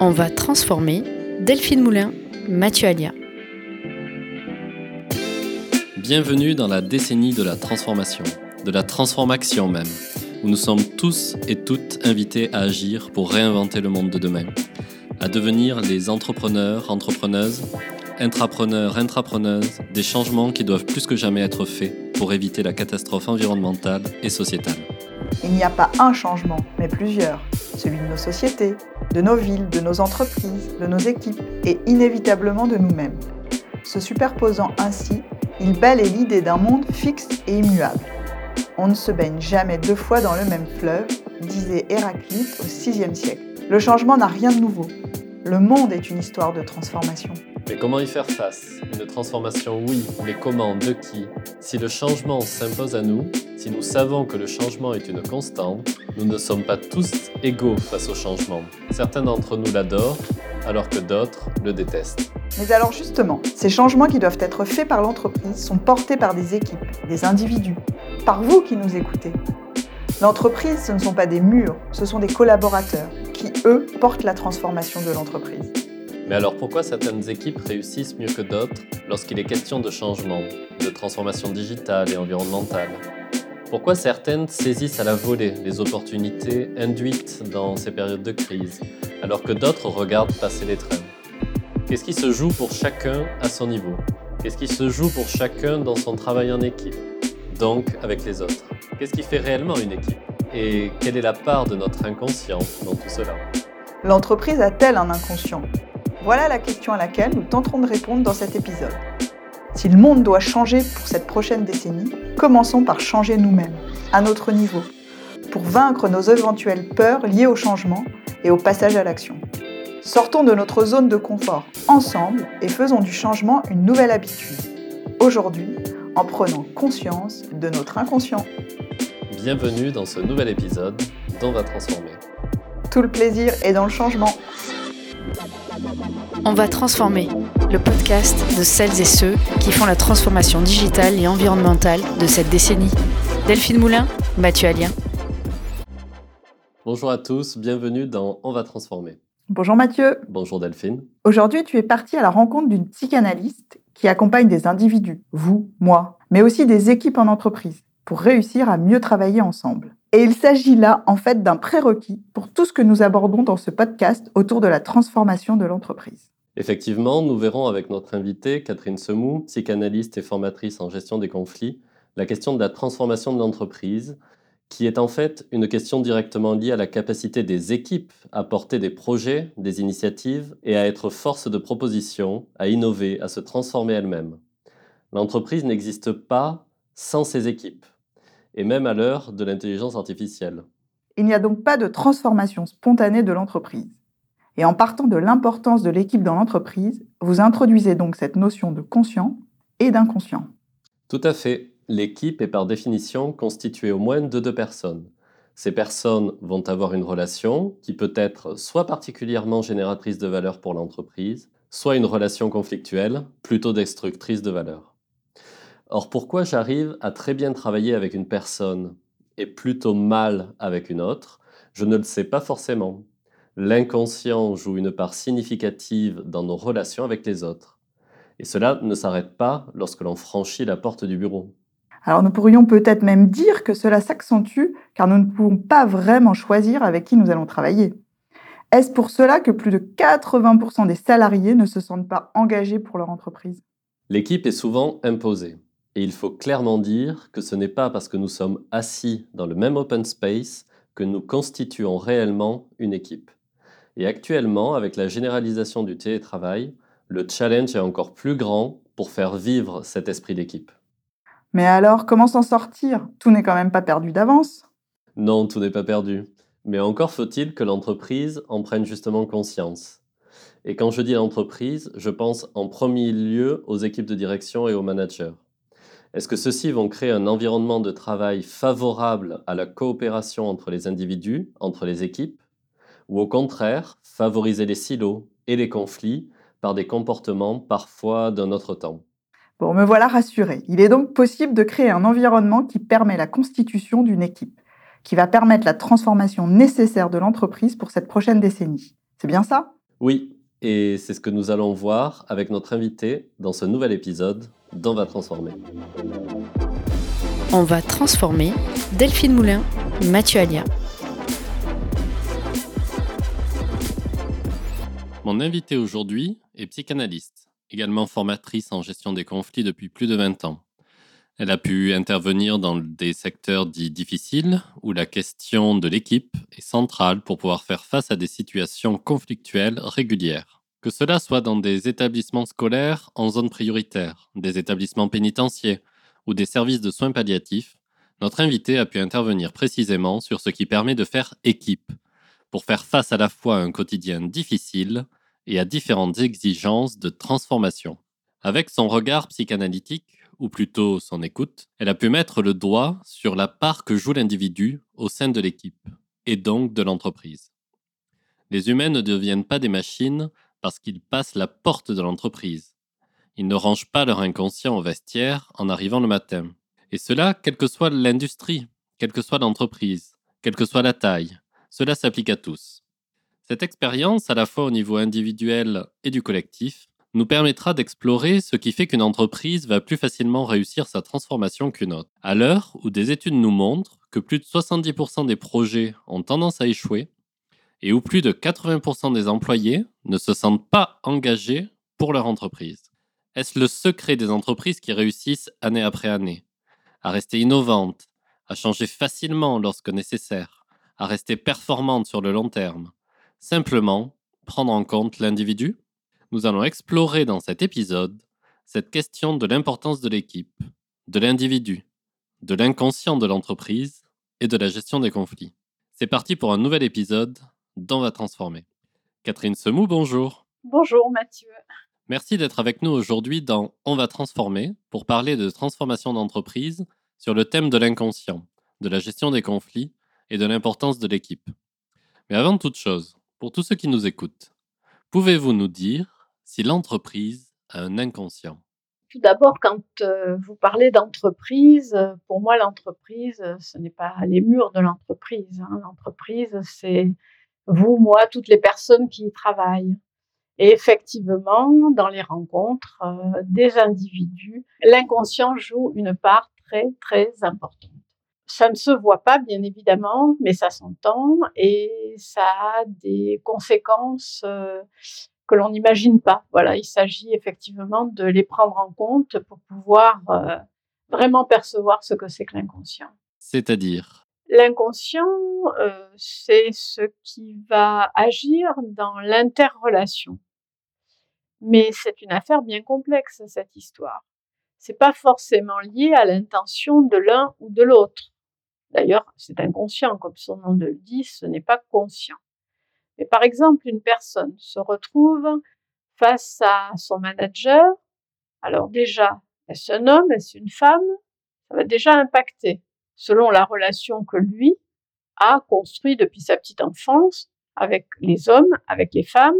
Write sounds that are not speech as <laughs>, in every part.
On va transformer Delphine Moulin, Mathieu Alia. Bienvenue dans la décennie de la transformation, de la transformation même, où nous sommes tous et toutes invités à agir pour réinventer le monde de demain, à devenir les entrepreneurs, entrepreneuses, intrapreneurs, intrapreneuses, des changements qui doivent plus que jamais être faits pour éviter la catastrophe environnementale et sociétale. Il n'y a pas un changement, mais plusieurs. Celui de nos sociétés, de nos villes, de nos entreprises, de nos équipes et inévitablement de nous-mêmes. Se superposant ainsi, il balaie l'idée d'un monde fixe et immuable. On ne se baigne jamais deux fois dans le même fleuve, disait Héraclite au VIe siècle. Le changement n'a rien de nouveau. Le monde est une histoire de transformation. Mais comment y faire face? Une transformation, oui, mais comment? De qui? Si le changement s'impose à nous, si nous savons que le changement est une constante, nous ne sommes pas tous égaux face au changement. Certains d'entre nous l'adorent, alors que d'autres le détestent. Mais alors justement, ces changements qui doivent être faits par l'entreprise sont portés par des équipes, des individus, par vous qui nous écoutez. L'entreprise, ce ne sont pas des murs, ce sont des collaborateurs qui, eux, portent la transformation de l'entreprise. Mais alors pourquoi certaines équipes réussissent mieux que d'autres lorsqu'il est question de changement, de transformation digitale et environnementale? Pourquoi certaines saisissent à la volée les opportunités induites dans ces périodes de crise, alors que d'autres regardent passer les trains? Qu'est-ce qui se joue pour chacun à son niveau? Qu'est-ce qui se joue pour chacun dans son travail en équipe Donc avec les autres? Qu'est-ce qui fait réellement une équipe? Et quelle est la part de notre inconscient dans tout cela? L'entreprise a-t-elle un inconscient? Voilà la question à laquelle nous tenterons de répondre dans cet épisode. Si le monde doit changer pour cette prochaine décennie, commençons par changer nous-mêmes, à notre niveau, pour vaincre nos éventuelles peurs liées au changement et au passage à l'action. Sortons de notre zone de confort ensemble et faisons du changement une nouvelle habitude. Aujourd'hui, en prenant conscience de notre inconscient. Bienvenue dans ce nouvel épisode d'On va transformer. Tout le plaisir est dans le changement. On va transformer le podcast de celles et ceux qui font la transformation digitale et environnementale de cette décennie. Delphine Moulin, Mathieu Alien. Bonjour à tous, bienvenue dans On va transformer. Bonjour Mathieu. Bonjour Delphine. Aujourd'hui, tu es parti à la rencontre d'une psychanalyste qui accompagne des individus, vous, moi, mais aussi des équipes en entreprise, pour réussir à mieux travailler ensemble. Et il s'agit là, en fait, d'un prérequis pour tout ce que nous abordons dans ce podcast autour de la transformation de l'entreprise. Effectivement, nous verrons avec notre invitée, Catherine Semou, psychanalyste et formatrice en gestion des conflits, la question de la transformation de l'entreprise, qui est en fait une question directement liée à la capacité des équipes à porter des projets, des initiatives et à être force de proposition, à innover, à se transformer elle-même. L'entreprise n'existe pas sans ses équipes et même à l'heure de l'intelligence artificielle. Il n'y a donc pas de transformation spontanée de l'entreprise. Et en partant de l'importance de l'équipe dans l'entreprise, vous introduisez donc cette notion de conscient et d'inconscient. Tout à fait. L'équipe est par définition constituée au moins de deux personnes. Ces personnes vont avoir une relation qui peut être soit particulièrement génératrice de valeur pour l'entreprise, soit une relation conflictuelle, plutôt destructrice de valeur. Or, pourquoi j'arrive à très bien travailler avec une personne et plutôt mal avec une autre, je ne le sais pas forcément. L'inconscient joue une part significative dans nos relations avec les autres. Et cela ne s'arrête pas lorsque l'on franchit la porte du bureau. Alors nous pourrions peut-être même dire que cela s'accentue car nous ne pouvons pas vraiment choisir avec qui nous allons travailler. Est-ce pour cela que plus de 80% des salariés ne se sentent pas engagés pour leur entreprise? L'équipe est souvent imposée. Et il faut clairement dire que ce n'est pas parce que nous sommes assis dans le même open space que nous constituons réellement une équipe. Et actuellement, avec la généralisation du télétravail, le challenge est encore plus grand pour faire vivre cet esprit d'équipe. Mais alors, comment s'en sortir? Tout n'est quand même pas perdu d'avance Non, tout n'est pas perdu. Mais encore faut-il que l'entreprise en prenne justement conscience. Et quand je dis l'entreprise, je pense en premier lieu aux équipes de direction et aux managers. Est-ce que ceux-ci vont créer un environnement de travail favorable à la coopération entre les individus, entre les équipes, ou au contraire favoriser les silos et les conflits par des comportements parfois d'un autre temps? Bon, me voilà rassuré. Il est donc possible de créer un environnement qui permet la constitution d'une équipe. qui va permettre la transformation nécessaire de l'entreprise pour cette prochaine décennie. C'est bien ça? Oui, et c'est ce que nous allons voir avec notre invité dans ce nouvel épisode d'On va transformer. On va transformer Delphine Moulin, Mathieu Alia. Mon invité aujourd'hui est psychanalyste, également formatrice en gestion des conflits depuis plus de 20 ans. Elle a pu intervenir dans des secteurs dits difficiles où la question de l'équipe est centrale pour pouvoir faire face à des situations conflictuelles régulières. Que cela soit dans des établissements scolaires en zone prioritaire, des établissements pénitentiaires ou des services de soins palliatifs, notre invité a pu intervenir précisément sur ce qui permet de faire équipe, pour faire face à la fois à un quotidien difficile et à différentes exigences de transformation. Avec son regard psychanalytique, ou plutôt son écoute, elle a pu mettre le doigt sur la part que joue l'individu au sein de l'équipe, et donc de l'entreprise. Les humains ne deviennent pas des machines parce qu'ils passent la porte de l'entreprise. Ils ne rangent pas leur inconscient au vestiaire en arrivant le matin. Et cela, quelle que soit l'industrie, quelle que soit l'entreprise, quelle que soit la taille, cela s'applique à tous. Cette expérience, à la fois au niveau individuel et du collectif, nous permettra d'explorer ce qui fait qu'une entreprise va plus facilement réussir sa transformation qu'une autre. À l'heure où des études nous montrent que plus de 70% des projets ont tendance à échouer et où plus de 80% des employés ne se sentent pas engagés pour leur entreprise. Est-ce le secret des entreprises qui réussissent année après année? À rester innovantes, à changer facilement lorsque nécessaire, à rester performantes sur le long terme Simplement prendre en compte l'individu? Nous allons explorer dans cet épisode cette question de l'importance de l'équipe, de l'individu, de l'inconscient de l'entreprise et de la gestion des conflits. C'est parti pour un nouvel épisode d'On va transformer. Catherine Semou, bonjour. Bonjour Mathieu. Merci d'être avec nous aujourd'hui dans On va transformer pour parler de transformation d'entreprise sur le thème de l'inconscient, de la gestion des conflits et de l'importance de l'équipe. Mais avant toute chose, pour tous ceux qui nous écoutent, pouvez-vous nous dire si l'entreprise a un inconscient? Tout d'abord, quand euh, vous parlez d'entreprise, pour moi, l'entreprise, ce n'est pas les murs de l'entreprise. Hein. L'entreprise, c'est vous, moi, toutes les personnes qui y travaillent. Et effectivement, dans les rencontres des individus, l'inconscient joue une part très, très importante. Ça ne se voit pas, bien évidemment, mais ça s'entend et ça a des conséquences que l'on n'imagine pas. Voilà, il s'agit effectivement de les prendre en compte pour pouvoir euh, vraiment percevoir ce que c'est que l'inconscient. C'est-à-dire? L'inconscient, euh, c'est ce qui va agir dans l'interrelation. Mais c'est une affaire bien complexe, cette histoire. C'est pas forcément lié à l'intention de l'un ou de l'autre. D'ailleurs, c'est inconscient, comme son nom le dit, ce n'est pas conscient. Mais par exemple, une personne se retrouve face à son manager. Alors déjà, est-ce un homme, est-ce une femme? Ça va déjà impacter selon la relation que lui a construit depuis sa petite enfance avec les hommes, avec les femmes.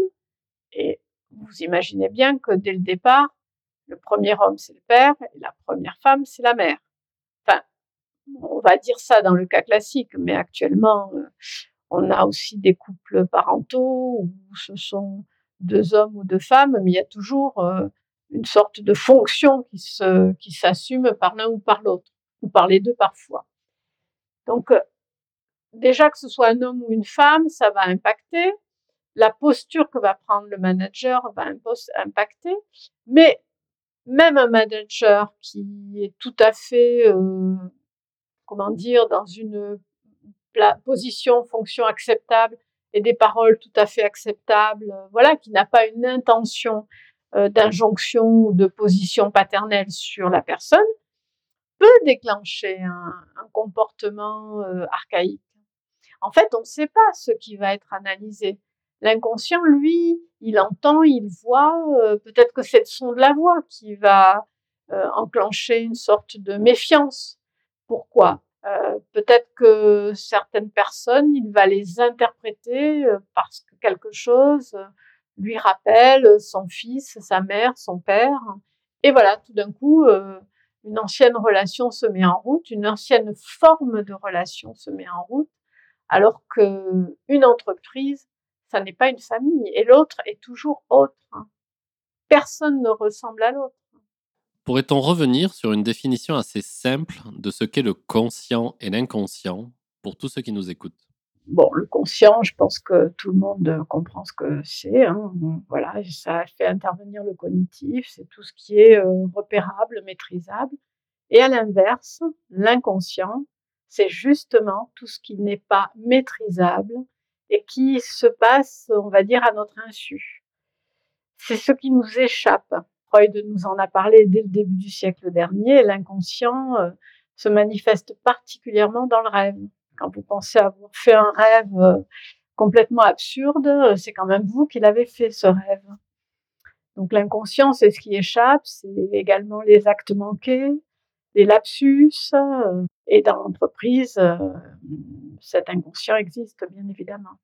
Et vous imaginez bien que dès le départ, le premier homme, c'est le père et la première femme, c'est la mère. Enfin, on va dire ça dans le cas classique, mais actuellement, euh, on a aussi des couples parentaux où ce sont deux hommes ou deux femmes, mais il y a toujours euh, une sorte de fonction qui se, qui s'assume par l'un ou par l'autre, ou par les deux parfois. Donc, euh, déjà que ce soit un homme ou une femme, ça va impacter. La posture que va prendre le manager va impacter. Mais même un manager qui est tout à fait, euh, comment dire, dans une position, fonction acceptable et des paroles tout à fait acceptables, euh, voilà, qui n'a pas une intention euh, d'injonction ou de position paternelle sur la personne, peut déclencher un, comportement euh, archaïque. En fait, on ne sait pas ce qui va être analysé. L'inconscient, lui, il entend, il voit, peut-être que c'est le son de la voix qui va enclencher une sorte de méfiance. Pourquoi? Euh, peut-être que certaines personnes, il va les interpréter euh, parce que quelque chose euh, lui rappelle son fils, sa mère, son père. Et voilà, tout d'un coup, Une ancienne relation se met en route, une ancienne forme de relation se met en route, alors que une entreprise, ça n'est pas une famille et l'autre est toujours autre. Personne ne ressemble à l'autre. Pourrait-on revenir sur une définition assez simple de ce qu'est le conscient et l'inconscient pour tous ceux qui nous écoutent? Bon, le conscient, je pense que tout le monde comprend ce que c'est. Hein. Voilà, ça fait intervenir le cognitif, c'est tout ce qui est euh, repérable, maîtrisable. Et à l'inverse, l'inconscient, c'est justement tout ce qui n'est pas maîtrisable et qui se passe, on va dire, à notre insu. C'est ce qui nous échappe. Freud nous en a parlé dès le début du siècle dernier. L'inconscient euh, se manifeste particulièrement dans le rêve. Quand vous pensez avoir fait un rêve euh, complètement absurde, euh, c'est quand même vous qui l'avez fait ce rêve. Donc l'inconscient, c'est ce qui échappe, c'est également les actes manqués, les lapsus. Euh, et dans l'entreprise, cet inconscient existe bien évidemment.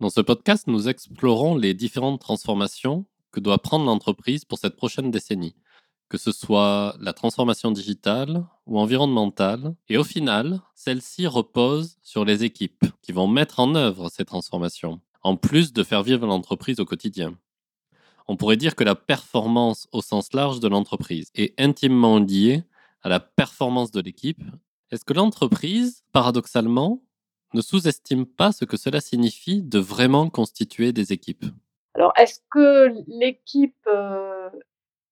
Dans ce podcast, nous explorons les différentes transformations que doit prendre l'entreprise pour cette prochaine décennie que ce soit la transformation digitale ou environnementale. Et au final, celle-ci repose sur les équipes qui vont mettre en œuvre ces transformations, en plus de faire vivre l'entreprise au quotidien. On pourrait dire que la performance au sens large de l'entreprise est intimement liée à la performance de l'équipe. Est-ce que l'entreprise, paradoxalement, ne sous-estime pas ce que cela signifie de vraiment constituer des équipes? Alors, est-ce que l'équipe euh,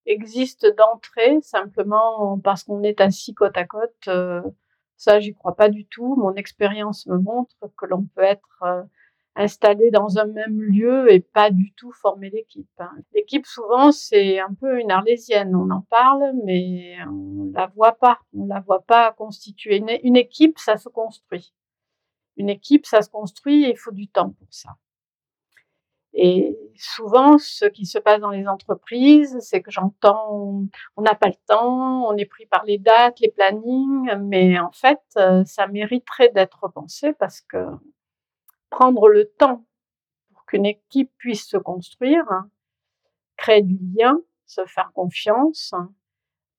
existe d'entrée simplement parce qu'on est assis côte à côte. Euh, ça, j'y crois pas du tout. Mon expérience me montre que l'on peut être euh, installé dans un même lieu et pas du tout former l'équipe. Hein. L'équipe, souvent, c'est un peu une arlésienne. On en parle, mais on la voit pas. On la voit pas constituer. une équipe, ça se construit. Une équipe, ça se construit et il faut du temps pour ça. Et souvent, ce qui se passe dans les entreprises, c'est que j'entends, on n'a pas le temps, on est pris par les dates, les plannings, mais en fait, euh, ça mériterait d'être repensé parce que prendre le temps pour qu'une équipe puisse se construire, créer du lien, se faire confiance,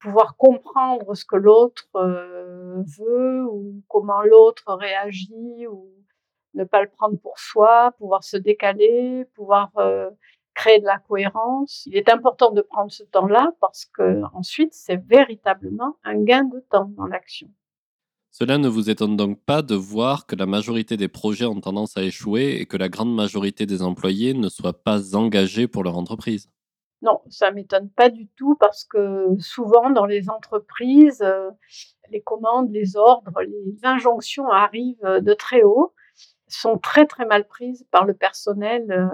pouvoir comprendre ce que l'autre euh, veut ou comment l'autre réagit ou ne pas le prendre pour soi, pouvoir se décaler, pouvoir euh, créer de la cohérence. Il est important de prendre ce temps-là parce que ensuite c'est véritablement un gain de temps dans l'action. Cela ne vous étonne donc pas de voir que la majorité des projets ont tendance à échouer et que la grande majorité des employés ne soient pas engagés pour leur entreprise? Non, ça m'étonne pas du tout parce que souvent dans les entreprises, euh, les commandes, les ordres, les injonctions arrivent de très haut sont très très mal prises par le personnel euh,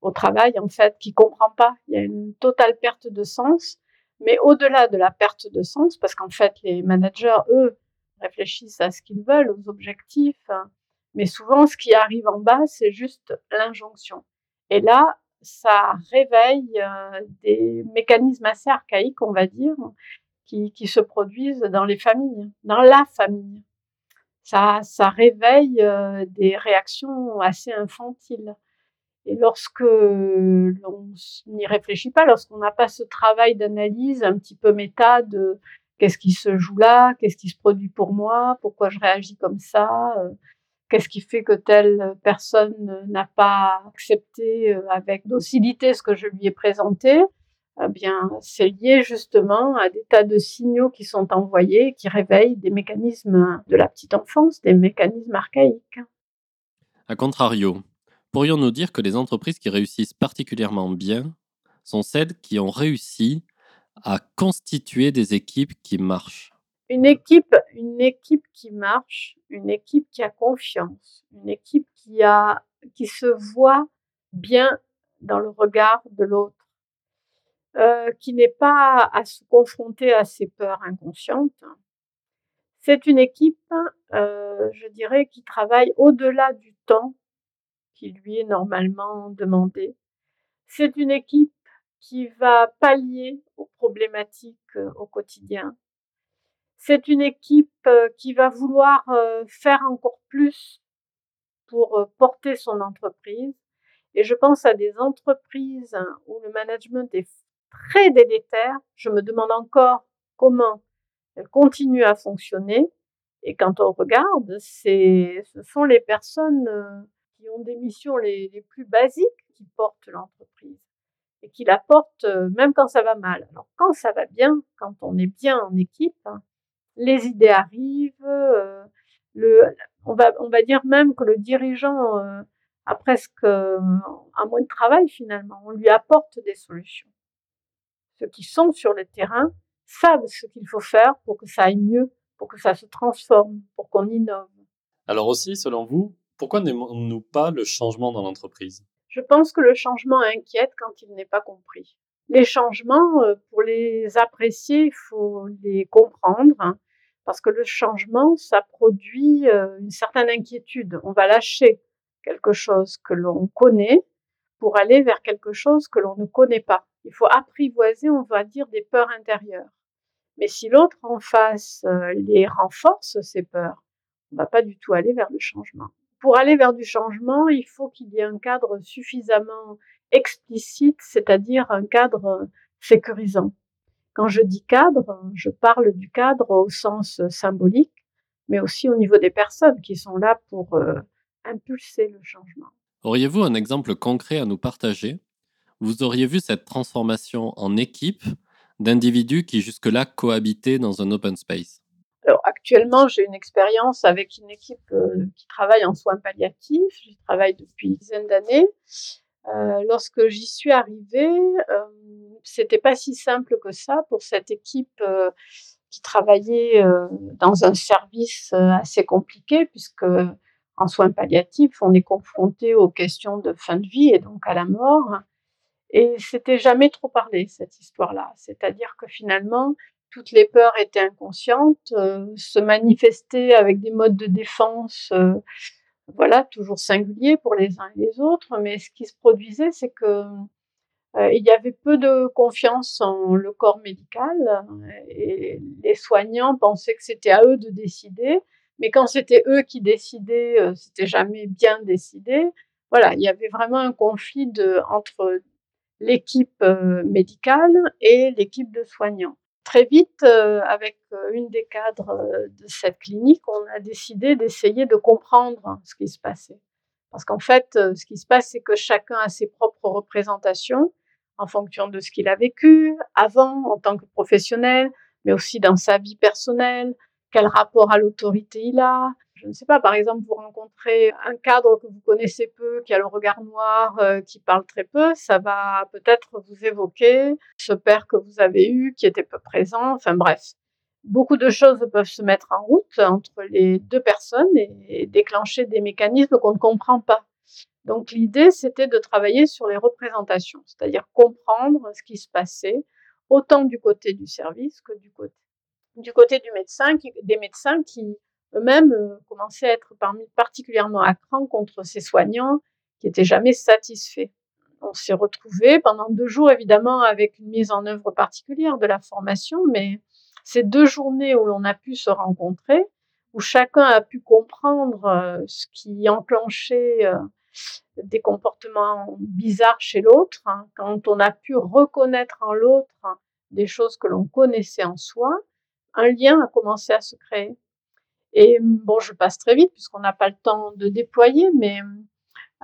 au travail en fait qui comprend pas. Il y a une totale perte de sens. Mais au-delà de la perte de sens, parce qu'en fait les managers eux réfléchissent à ce qu'ils veulent, aux objectifs, hein, mais souvent ce qui arrive en bas c'est juste l'injonction. Et là ça réveille euh, des mécanismes assez archaïques, on va dire, qui, qui se produisent dans les familles, dans la famille ça, ça réveille des réactions assez infantiles. Et lorsque l'on n'y réfléchit pas, lorsqu'on n'a pas ce travail d'analyse un petit peu méta de qu'est-ce qui se joue là, qu'est-ce qui se produit pour moi, pourquoi je réagis comme ça, qu'est-ce qui fait que telle personne n'a pas accepté avec docilité ce que je lui ai présenté, eh bien, c'est lié justement à des tas de signaux qui sont envoyés, qui réveillent des mécanismes de la petite enfance, des mécanismes archaïques. A contrario, pourrions-nous dire que les entreprises qui réussissent particulièrement bien sont celles qui ont réussi à constituer des équipes qui marchent? Une équipe, une équipe qui marche, une équipe qui a confiance, une équipe qui, a, qui se voit bien dans le regard de l'autre euh, qui n'est pas à se confronter à ses peurs inconscientes. C'est une équipe, euh, je dirais, qui travaille au-delà du temps qui lui est normalement demandé. C'est une équipe qui va pallier aux problématiques euh, au quotidien. C'est une équipe qui va vouloir faire encore plus pour porter son entreprise. Et je pense à des entreprises où le management est très délétère. Je me demande encore comment elle continue à fonctionner. Et quand on regarde, ce sont les personnes euh, qui ont des missions les, les plus basiques qui portent l'entreprise et qui la portent euh, même quand ça va mal. Alors quand ça va bien, quand on est bien en équipe, hein, les idées arrivent. Euh, le, on va, on va dire même que le dirigeant a presque un moins de travail finalement. On lui apporte des solutions. Ceux qui sont sur le terrain savent ce qu'il faut faire pour que ça aille mieux, pour que ça se transforme, pour qu'on innove. Alors aussi, selon vous, pourquoi n'aimons-nous pas le changement dans l'entreprise? Je pense que le changement inquiète quand il n'est pas compris. Les changements, euh, pour les apprécier, il faut les comprendre, hein, parce que le changement, ça produit euh, une certaine inquiétude. On va lâcher quelque chose que l'on connaît pour aller vers quelque chose que l'on ne connaît pas. Il faut apprivoiser, on va dire, des peurs intérieures. Mais si l'autre en face euh, les renforce, ces peurs, on va pas du tout aller vers le changement. Pour aller vers du changement, il faut qu'il y ait un cadre suffisamment explicite, c'est-à-dire un cadre sécurisant. Quand je dis cadre, je parle du cadre au sens symbolique, mais aussi au niveau des personnes qui sont là pour euh, impulser le changement. Auriez-vous un exemple concret à nous partager? Vous auriez vu cette transformation en équipe d'individus qui jusque-là cohabitaient dans un open space? Alors actuellement, j'ai une expérience avec une équipe euh, qui travaille en soins palliatifs. J'y travaille depuis une dizaine d'années. Euh, lorsque j'y suis arrivée, euh, c'était pas si simple que ça pour cette équipe euh, qui travaillait dans un service assez compliqué puisque en soins palliatifs, on est confronté aux questions de fin de vie et donc à la mort. Et c'était jamais trop parlé, cette histoire-là. C'est-à-dire que finalement, toutes les peurs étaient inconscientes, euh, se manifestaient avec des modes de défense, euh, voilà, toujours singuliers pour les uns et les autres. Mais ce qui se produisait, c'est que euh, il y avait peu de confiance en le corps médical et les soignants pensaient que c'était à eux de décider. Mais quand c'était eux qui décidaient, c'était jamais bien décidé. Voilà, il y avait vraiment un conflit entre l'équipe euh, médicale et l'équipe de soignants. Très vite, euh, avec une des cadres de cette clinique, on a décidé d'essayer de comprendre ce qui se passait. Parce qu'en fait, ce qui se passe, c'est que chacun a ses propres représentations en fonction de ce qu'il a vécu avant en tant que professionnel, mais aussi dans sa vie personnelle, quel rapport à l'autorité il a, je ne sais pas, par exemple, vous rencontrez un cadre que vous connaissez peu, qui a le regard noir, euh, qui parle très peu, ça va peut-être vous évoquer ce père que vous avez eu, qui était peu présent, enfin bref. Beaucoup de choses peuvent se mettre en route entre les deux personnes et, déclencher des mécanismes qu'on ne comprend pas. Donc l'idée, c'était de travailler sur les représentations, c'est-à-dire comprendre ce qui se passait, autant du côté du service que du côté, du côté du médecin, des médecins qui eux-mêmes euh, commençaient à être parmi, particulièrement à cran contre ces soignants qui étaient jamais satisfaits. On s'est retrouvés pendant deux jours, évidemment, avec une mise en œuvre particulière de la formation, mais ces deux journées où l'on a pu se rencontrer, où chacun a pu comprendre euh, ce qui enclenchait euh, des comportements bizarres chez l'autre, hein, quand on a pu reconnaître en l'autre des choses que l'on connaissait en soi, un lien a commencé à se créer. Et bon, je passe très vite puisqu'on n'a pas le temps de déployer, mais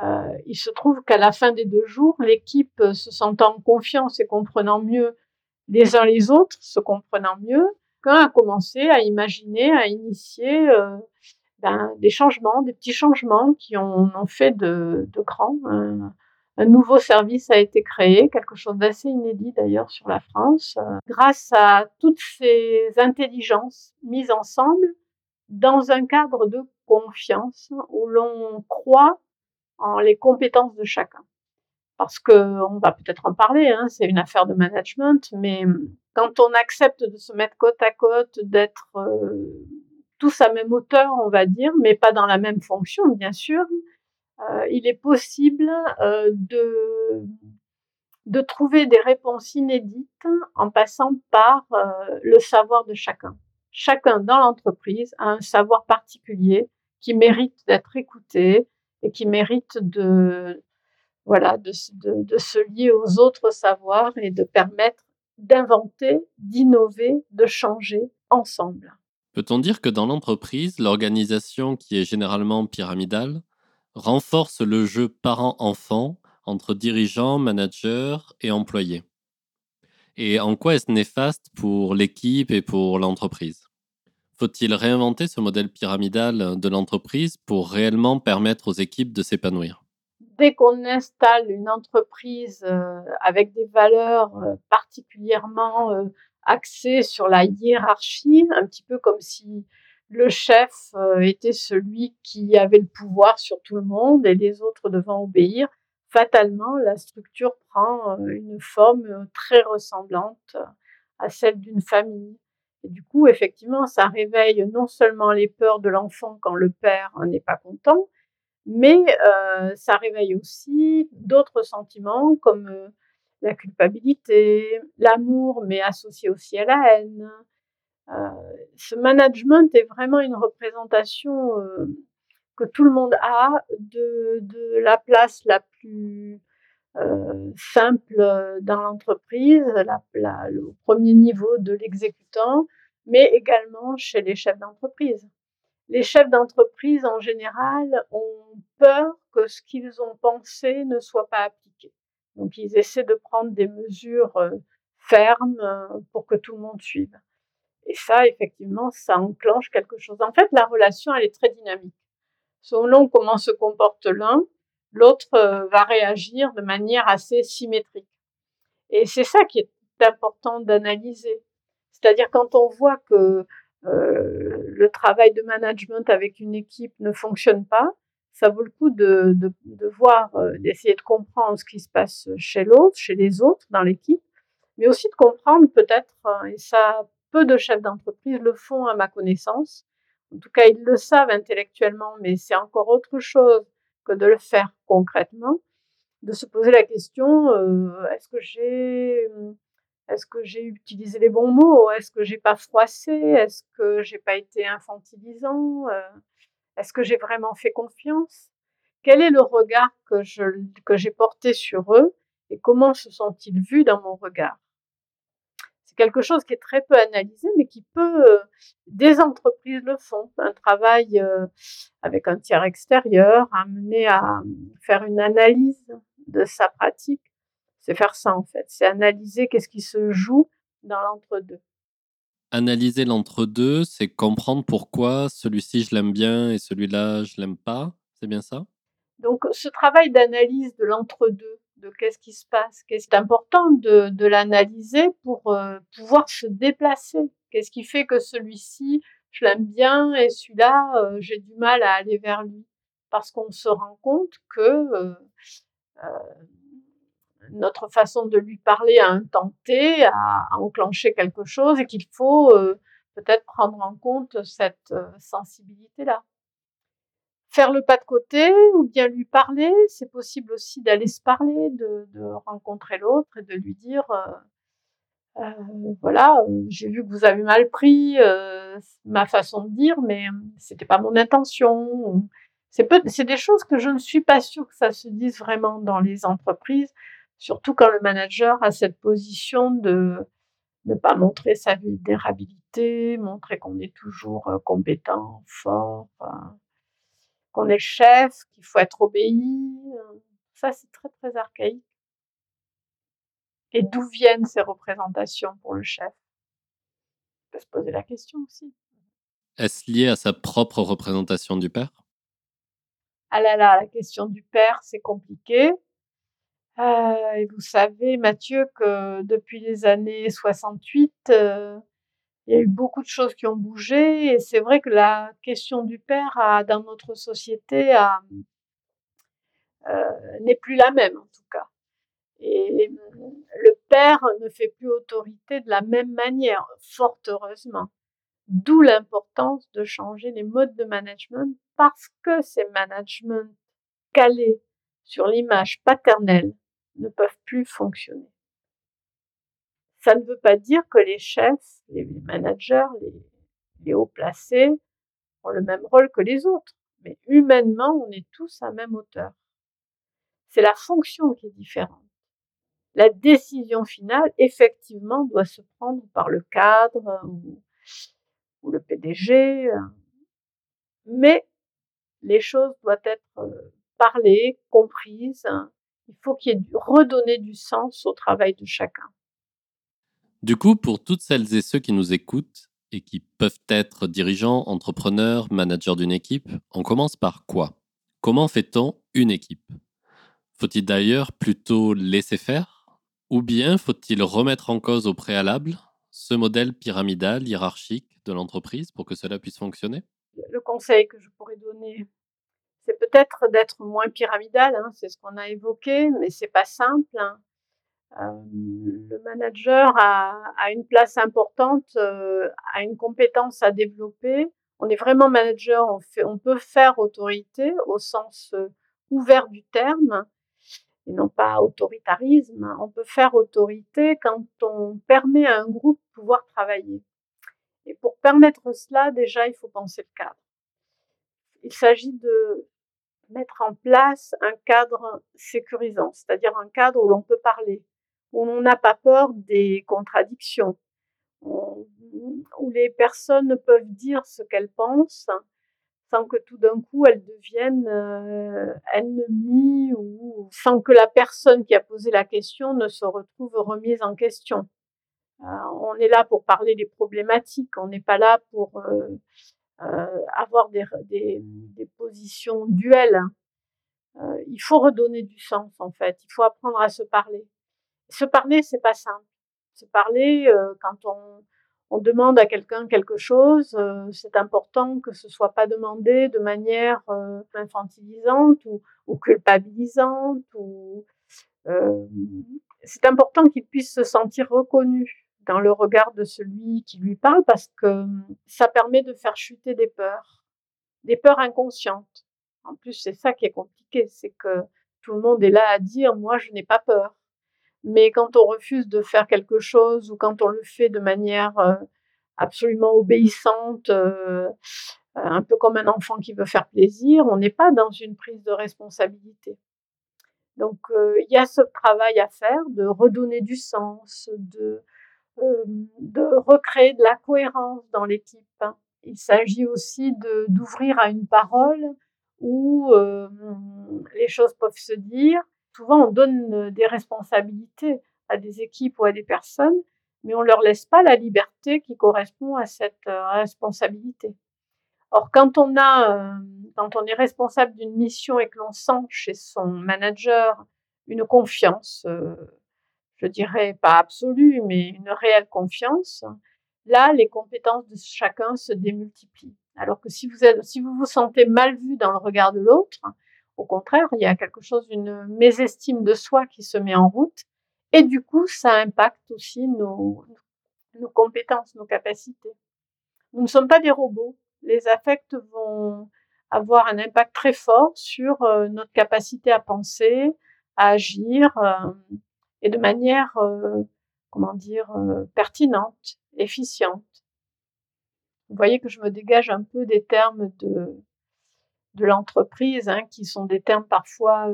euh, il se trouve qu'à la fin des deux jours, l'équipe se sentant en confiance et comprenant mieux les uns les autres, se comprenant mieux, qu'un a commencé à imaginer, à initier euh, ben, des changements, des petits changements qui ont, ont fait de, de grands. Un, nouveau service a été créé, quelque chose d'assez inédit d'ailleurs sur la France, euh, grâce à toutes ces intelligences mises ensemble dans un cadre de confiance où l'on croit en les compétences de chacun. Parce que on va peut-être en parler, hein, c'est une affaire de management, mais quand on accepte de se mettre côte à côte, d'être euh, tous à même hauteur, on va dire, mais pas dans la même fonction, bien sûr, euh, il est possible euh, de de trouver des réponses inédites en passant par le savoir de chacun chacun dans l'entreprise a un savoir particulier qui mérite d'être écouté et qui mérite de, voilà, de, se lier aux autres savoirs et de permettre d'inventer, d'innover, de changer ensemble. Peut-on dire que dans l'entreprise, l'organisation qui est généralement pyramidale renforce le jeu parent-enfant entre dirigeants, managers et employés Et en quoi est-ce néfaste pour l'équipe et pour l'entreprise? Faut-il réinventer ce modèle pyramidal de l'entreprise pour réellement permettre aux équipes de s'épanouir? Dès qu'on installe une entreprise euh, avec des valeurs euh, particulièrement euh, axées sur la hiérarchie, un petit peu comme si le chef était celui qui avait le pouvoir sur tout le monde et les autres devant obéir, fatalement, la structure prend une forme très ressemblante à celle d'une famille. Du coup, effectivement, ça réveille non seulement les peurs de l'enfant quand le père n'est pas content, mais ça réveille aussi d'autres sentiments comme la culpabilité, l'amour, mais associé aussi à la haine. ce management est vraiment une représentation que tout le monde a de, de la place la plus simple dans l'entreprise, la, le premier niveau de l'exécutant, mais également chez les chefs d'entreprise les chefs d'entreprise en général ont peur que ce qu'ils ont pensé ne soit pas appliqué. Donc ils essaient de prendre des mesures euh, fermes euh, pour que tout le monde suive. Et ça, effectivement, ça enclenche quelque chose. En fait, la relation, elle est très dynamique. Selon comment se comporte l'un, l'autre euh, va réagir de manière assez symétrique. Et c'est ça qui est important d'analyser. C'est-à-dire quand on voit que euh, le travail de management avec une équipe ne fonctionne pas, ça vaut le coup de, de, de voir, euh, d'essayer de comprendre ce qui se passe chez l'autre, chez les autres dans l'équipe, mais aussi de comprendre peut-être, euh, et ça, peu de chefs d'entreprise le font à ma connaissance, en tout cas ils le savent intellectuellement, mais c'est encore autre chose que de le faire concrètement, de se poser la question, euh, est-ce que j'ai est-ce que j'ai utilisé les bons mots? Est-ce que j'ai pas froissé? Est-ce que j'ai pas été infantilisant? Euh, Est-ce que j'ai vraiment fait confiance? Quel est le regard que je que j'ai porté sur eux et comment se sont-ils vus dans mon regard? Quelque chose qui est très peu analysé, mais qui peut euh, des entreprises le font. Un travail euh, avec un tiers extérieur, amené à faire une analyse de sa pratique c'est faire ça en fait, c'est analyser qu'est-ce qui se joue dans l'entre-deux. Analyser l'entre-deux, c'est comprendre pourquoi celui-ci je l'aime bien et celui-là je l'aime pas, c'est bien ça? Donc ce travail d'analyse de l'entre-deux, de qu'est-ce qui se passe, qu'est-ce qui est important de, de l'analyser pour euh, pouvoir se déplacer. Qu'est-ce qui fait que celui-ci, je l'aime bien et celui-là, euh, j'ai du mal à aller vers lui? Parce qu'on se rend compte que euh, notre façon de lui parler a temps T, a, enclenché quelque chose et qu'il faut peut-être prendre en compte cette sensibilité-là. Faire le pas de côté ou bien lui parler, c'est possible aussi d'aller se parler, de, de rencontrer l'autre et de lui dire euh, euh voilà, j'ai vu que vous avez mal pris ma façon de dire, mais c'était pas mon intention. C'est des choses que je ne suis pas sûre que ça se dise vraiment dans les entreprises. Surtout quand le manager a cette position de ne pas montrer sa vulnérabilité, montrer qu'on est toujours euh, compétent, fort, qu'on est le chef, qu'il faut être obéi. Ça, c'est très, très archaïque. Et d'où viennent ces représentations pour le chef? On peut se poser la question aussi. Est-ce lié à sa propre représentation du père? Ah là là, la question du père, c'est compliqué. Euh, et vous savez, Mathieu, que depuis les années 68, euh, il y a eu beaucoup de choses qui ont bougé. Et c'est vrai que la question du père dans notre société euh, n'est plus la même, en tout cas. Et le père ne fait plus autorité de la même manière, fort heureusement. D'où l'importance de changer les modes de management parce que ces managements calés sur l'image paternelle ne peuvent plus fonctionner. Ça ne veut pas dire que les chefs, les managers, les, hauts placés ont le même rôle que les autres, mais humainement, on est tous à même hauteur. C'est la fonction qui est différente. La décision finale, effectivement, doit se prendre par le cadre ou, le PDG, mais les choses doivent être euh, parlées, comprises. Il faut qu'il y ait redonner du sens au travail de chacun. Du coup, pour toutes celles et ceux qui nous écoutent et qui peuvent être dirigeants, entrepreneurs, managers d'une équipe, on commence par quoi? Comment fait-on une équipe? Faut-il d'ailleurs plutôt laisser faire? Ou bien faut-il remettre en cause au préalable ce modèle pyramidal, hiérarchique de l'entreprise pour que cela puisse fonctionner? Le conseil que je pourrais donner, c'est peut-être d'être moins pyramidal, hein, c'est ce qu'on a évoqué, mais c'est pas simple. Hein. Le manager a, une place importante, euh, a une compétence à développer. On est vraiment manager, on, fait, on peut faire autorité au sens euh, ouvert du terme et non pas autoritarisme. On peut faire autorité quand on permet à un groupe de pouvoir travailler. Et pour permettre cela, déjà, il faut penser le cadre. Il s'agit de mettre en place un cadre sécurisant, c'est-à-dire un cadre où l'on peut parler, on n'a pas peur des contradictions, où les personnes peuvent dire ce qu'elles pensent sans que tout d'un coup elles deviennent euh, ennemies ou sans que la personne qui a posé la question ne se retrouve remise en question. Euh, on est là pour parler des problématiques, on n'est pas là pour euh, avoir des, des, des, positions duelles. il faut redonner du sens en fait, il faut apprendre à se parler. Se parler, c'est pas simple. Se parler, euh, quand on, demande à quelqu'un quelque chose, euh, c'est important que ce soit pas demandé de manière euh, infantilisante ou, culpabilisante. C'est important qu'il puisse se sentir reconnu dans le regard de celui qui lui parle parce que ça permet de faire chuter des peurs, des peurs inconscientes. En plus, c'est ça qui est compliqué, c'est que tout le monde est là à dire moi je n'ai pas peur. Mais quand on refuse de faire quelque chose ou quand on le fait de manière euh, absolument obéissante, euh, euh, un peu comme un enfant qui veut faire plaisir, on n'est pas dans une prise de responsabilité. Donc il y a ce travail à faire de redonner du sens, de, de recréer de la cohérence dans l'équipe. Il s'agit aussi d'ouvrir à une parole où les choses peuvent se dire souvent on donne euh, des responsabilités à des équipes ou à des personnes, mais on leur laisse pas la liberté qui correspond à cette euh, responsabilité. Or, quand on a, euh, quand on est responsable d'une mission et que l'on sent chez son manager une confiance, je dirais pas absolue, mais une réelle confiance, là, les compétences de chacun se démultiplient. Alors que si vous êtes, si vous vous sentez mal vu dans le regard de l'autre, au contraire, il y a quelque chose d'une mésestime de soi qui se met en route. Et du coup, ça impacte aussi nos, nos compétences, nos capacités. Nous ne sommes pas des robots. Les affects vont avoir un impact très fort sur euh, notre capacité à penser, à agir, euh, et de manière, euh, comment dire, pertinente, efficiente. Vous voyez que je me dégage un peu des termes de, de l'entreprise, hein, qui sont des termes parfois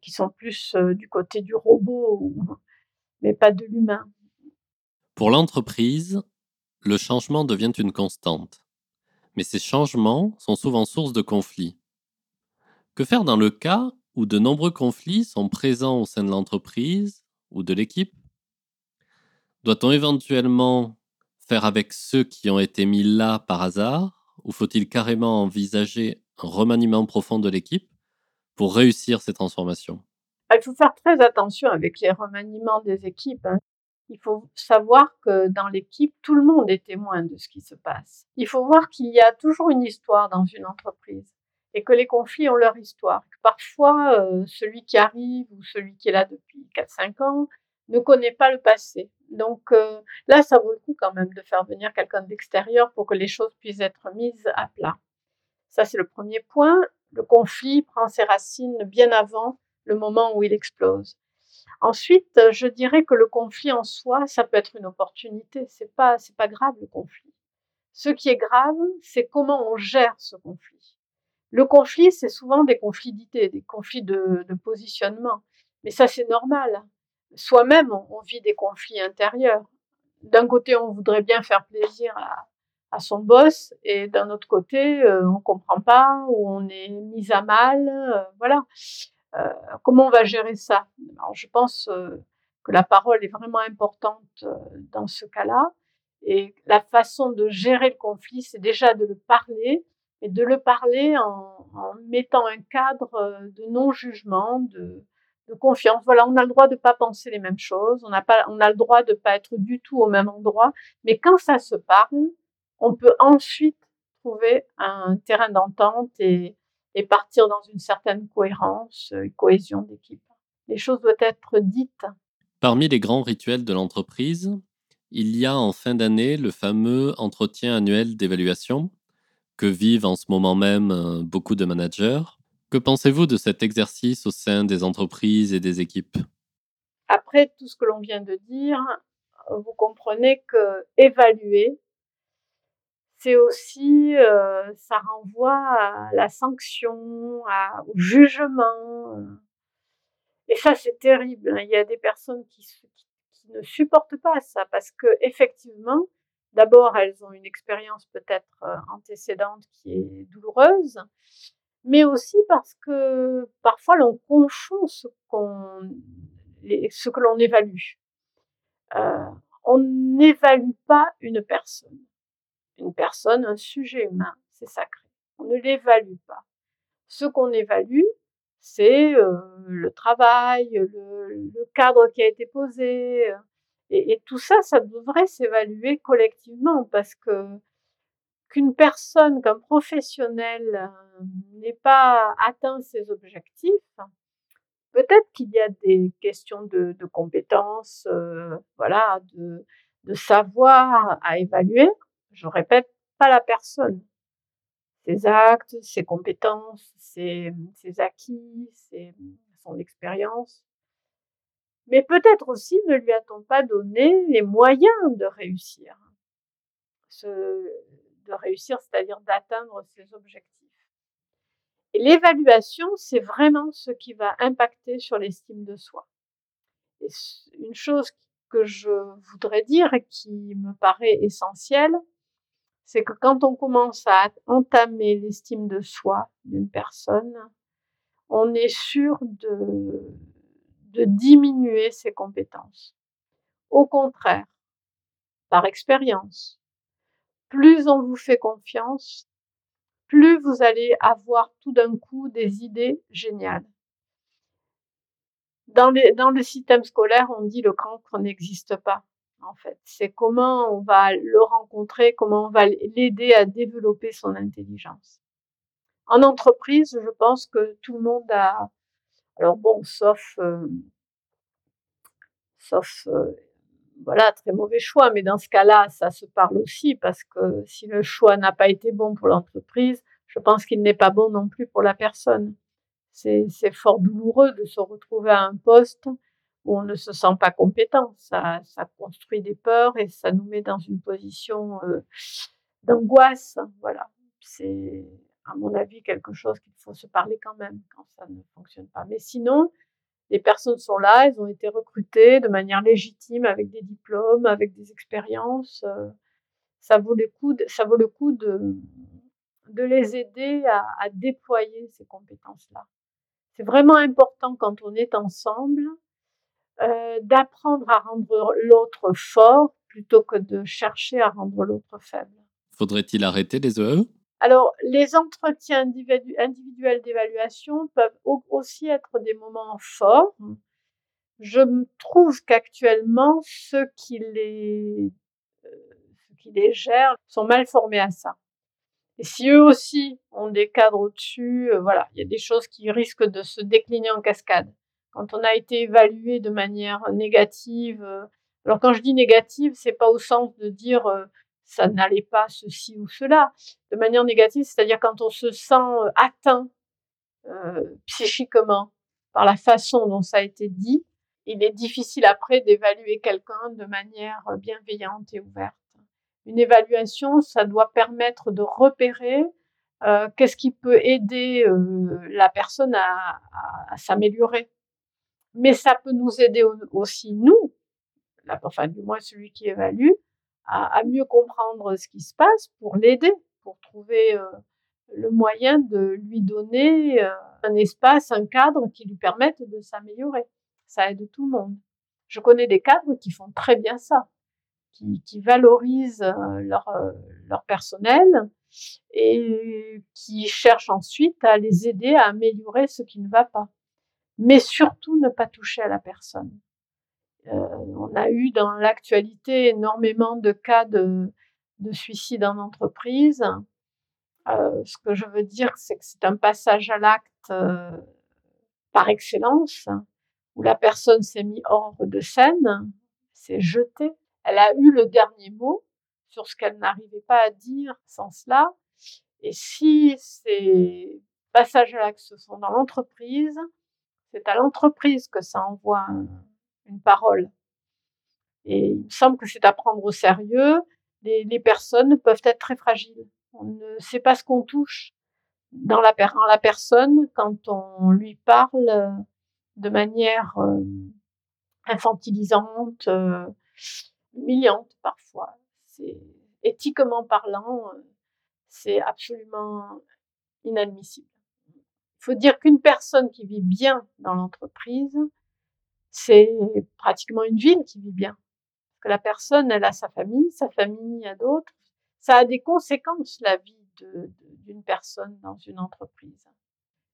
qui sont plus du côté du robot, mais pas de l'humain. Pour l'entreprise, le changement devient une constante. Mais ces changements sont souvent source de conflits. Que faire dans le cas où de nombreux conflits sont présents au sein de l'entreprise ou de l'équipe? Doit-on éventuellement faire avec ceux qui ont été mis là par hasard? Ou faut-il carrément envisager un remaniement profond de l'équipe pour réussir ces transformations? Ah, Il faut faire très attention avec les remaniements des équipes. Hein. Il faut savoir que dans l'équipe, tout le monde est témoin de ce qui se passe. Il faut voir qu'il y a toujours une histoire dans une entreprise et que les conflits ont leur histoire. Parfois, euh, celui qui arrive ou celui qui est là depuis 4-5 ans ne connaît pas le passé. Donc euh, là, ça vaut le coup quand même de faire venir quelqu'un d'extérieur pour que les choses puissent être mises à plat. Ça, c'est le premier point. Le conflit prend ses racines bien avant le moment où il explose. Ensuite, je dirais que le conflit en soi, ça peut être une opportunité. C'est pas, c'est pas grave le conflit. Ce qui est grave, c'est comment on gère ce conflit. Le conflit, c'est souvent des conflits d'idées, des conflits de positionnement. Mais ça, c'est normal. Soi-même, on, vit des conflits intérieurs. D'un côté, on voudrait bien faire plaisir à, son boss, et d'un autre côté, euh, on comprend pas, ou on est mis à mal. Euh, voilà. Euh, comment on va gérer ça? Alors, Je pense que la parole est vraiment importante dans ce cas-là. Et la façon de gérer le conflit, c'est déjà de le parler, mais de le parler en, en mettant un cadre de non-jugement, de, de confiance. Voilà, on a le droit de pas penser les mêmes choses, on a pas, on a le droit de pas être du tout au même endroit, mais quand ça se parle, on peut ensuite trouver un terrain d'entente et, partir dans une certaine cohérence, une cohésion d'équipe. Les choses doivent être dites. Parmi les grands rituels de l'entreprise, il y a en fin d'année le fameux entretien annuel d'évaluation que vivent en ce moment même euh, beaucoup de managers. Que pensez-vous de cet exercice au sein des entreprises et des équipes? Après tout ce que l'on vient de dire, vous comprenez que évaluer, c'est aussi, euh, ça renvoie à la sanction, au jugement. Et ça, c'est terrible. Hein. Il y a des personnes qui, qui, ne supportent pas ça parce que effectivement, d'abord, elles ont une expérience peut-être euh, antécédente qui est douloureuse mais aussi parce que parfois l'on confond ce, qu'on, ce que l'on évalue. Euh, on n'évalue pas une personne. Une personne, un sujet humain, c'est sacré. On ne l'évalue pas. Ce qu'on évalue, c'est euh, le travail, le, cadre qui a été posé. Euh, et tout ça, ça devrait s'évaluer collectivement parce que qu'une personne, qu'un professionnel euh, n'ait pas atteint ses objectifs, peut-être qu'il y a des questions de, compétences, euh, voilà, de, savoir à évaluer. Je répète, pas la personne. Ses actes, ses compétences, ses, acquis, son expérience. Mais peut-être aussi ne lui a-t-on pas donné les moyens de réussir. Réussir, c'est-à-dire d'atteindre ses objectifs. Et l'évaluation, c'est vraiment ce qui va impacter sur l'estime de soi. Et une chose que je voudrais dire et qui me paraît essentielle, c'est que quand on commence à entamer l'estime de soi d'une personne, on est sûr de diminuer ses compétences. Au contraire, par expérience, plus on vous fait confiance, plus vous allez avoir tout d'un coup des idées géniales. Dans, le système scolaire, on dit le cancre n'existe pas. En fait, c'est comment on va le rencontrer, comment on va l'aider à développer son intelligence. En entreprise, je pense que tout le monde a, alors bon, sauf, euh, sauf euh, voilà, très mauvais choix, mais dans ce cas-là, ça se parle aussi parce que si le choix n'a pas été bon pour l'entreprise, je pense qu'il n'est pas bon non plus pour la personne. C'est fort douloureux de se retrouver à un poste où on ne se sent pas compétent. Ça, construit des peurs et ça nous met dans une position euh, d'angoisse. Voilà, c'est à mon avis quelque chose qu'il faut se parler quand même quand ça ne fonctionne pas. Mais sinon, les personnes sont là, elles ont été recrutées de manière légitime avec des diplômes, avec des expériences. Euh, ça vaut le coup de, ça vaut le coup de, de les aider à, déployer ces compétences-là. C'est vraiment important quand on est ensemble euh, d'apprendre à rendre l'autre fort plutôt que de chercher à rendre l'autre faible. Faudrait-il arrêter les EE alors, les entretiens individuels d'évaluation peuvent aussi être des moments forts. Je trouve qu'actuellement, ceux qui les, euh, qui les gèrent sont mal formés à ça. Et si eux aussi ont des cadres au-dessus, euh, voilà, il y a des choses qui risquent de se décliner en cascade. Quand on a été évalué de manière négative, euh, alors quand je dis négative, c'est pas au sens de dire ça n'allait pas ceci ou cela, de manière négative, c'est-à-dire quand on se sent euh, atteint euh, psychiquement par la façon dont ça a été dit, il est difficile après d'évaluer quelqu'un de manière bienveillante et ouverte. Une évaluation, ça doit permettre de repérer euh, qu'est-ce qui peut aider la personne à, à s'améliorer. Mais ça peut nous aider aussi, nous, enfin du moins celui qui évalue, à, mieux comprendre ce qui se passe pour l'aider, pour trouver euh, le moyen de lui donner euh, un espace, un cadre qui lui permette de s'améliorer. Ça aide tout le monde. Je connais des cadres qui font très bien ça, qui, valorisent euh, leur personnel et qui cherchent ensuite à les aider à améliorer ce qui ne va pas. Mais surtout ne pas toucher à la personne. Euh, on a eu dans l'actualité énormément de cas de, de suicide en entreprise. Euh, ce que je veux dire, c'est que c'est un passage à l'acte euh, par excellence, où la personne s'est mise hors de scène, s'est jetée. Elle a eu le dernier mot sur ce qu'elle n'arrivait pas à dire sans cela. Et si ces passages à l'acte se font dans l'entreprise, c'est à l'entreprise que ça envoie une parole. Et il me semble que c'est à prendre au sérieux. Les, personnes peuvent être très fragiles. On ne sait pas ce qu'on touche dans la, personne quand on lui parle de manière euh, infantilisante, euh, humiliante parfois. C'est éthiquement parlant, euh, c'est absolument inadmissible. Il faut dire qu'une personne qui vit bien dans l'entreprise, c'est pratiquement une ville qui vit bien. Que la personne, elle a sa famille, sa famille a d'autres. Ça a des conséquences, la vie d'une personne dans une entreprise.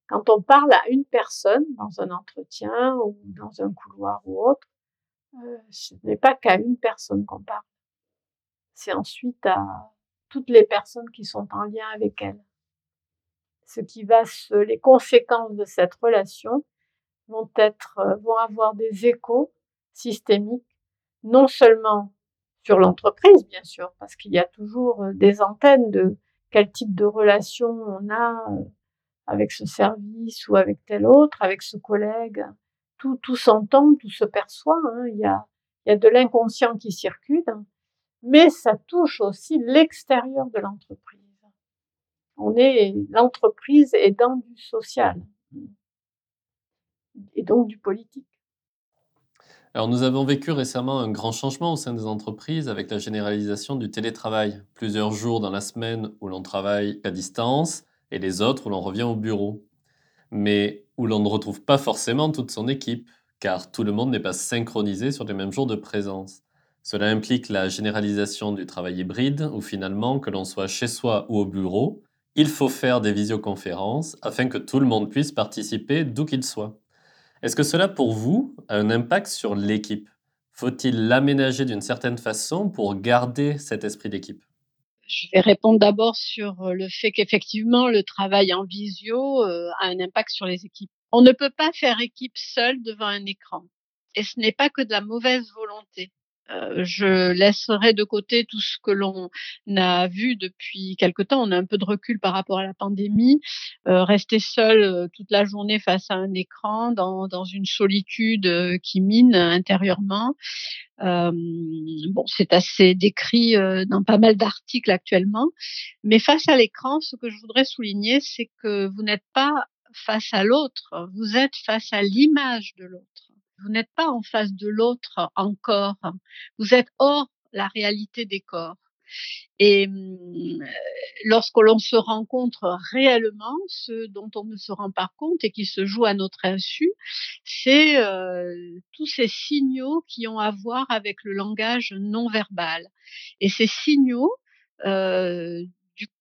Quand on parle à une personne dans un entretien ou dans un couloir ou autre, euh, ce n'est pas qu'à une personne qu'on parle. C'est ensuite à toutes les personnes qui sont en lien avec elle. Ce qui va se, les conséquences de cette relation vont être, euh, vont avoir des échos systémiques, non seulement sur l'entreprise, bien sûr, parce qu'il y a toujours euh, des antennes de quel type de relation on a euh, avec ce service ou avec tel autre, avec ce collègue. Tout, tout s'entend, tout se perçoit. Hein. Il, y a, il y a de l'inconscient qui circule, mais ça touche aussi l'extérieur de l'entreprise. On est, l'entreprise est dans du social et donc du politique. Alors nous avons vécu récemment un grand changement au sein des entreprises avec la généralisation du télétravail. Plusieurs jours dans la semaine où l'on travaille à distance et les autres où l'on revient au bureau. Mais où l'on ne retrouve pas forcément toute son équipe, car tout le monde n'est pas synchronisé sur les mêmes jours de présence. Cela implique la généralisation du travail hybride, où finalement, que l'on soit chez soi ou au bureau, il faut faire des visioconférences afin que tout le monde puisse participer d'où qu'il soit. Est-ce que cela, pour vous, a un impact sur l'équipe? Faut-il l'aménager d'une certaine façon pour garder cet esprit d'équipe? Je vais répondre d'abord sur euh, le fait qu'effectivement le travail en visio euh, a un impact sur les équipes. On ne peut pas faire équipe seule devant un écran. Et ce n'est pas que de la mauvaise volonté. Euh, je laisserai de côté tout ce que l'on a vu depuis quelque temps. On a un peu de recul par rapport à la pandémie. Euh, rester seul euh, toute la journée face à un écran, dans, dans une solitude qui mine intérieurement. bon, c'est assez décrit dans pas mal d'articles actuellement. Mais face à l'écran, ce que je voudrais souligner, c'est que vous n'êtes pas face à l'autre, vous êtes face à l'image de l'autre. Vous n'êtes pas en face de l'autre encore. Vous êtes hors la réalité des corps. Et mmh, lorsque l'on se rencontre réellement, ce dont on ne se rend pas compte et qui se joue à notre insu, c'est euh, tous ces signaux qui ont à voir avec le langage non verbal. Et ces signaux euh,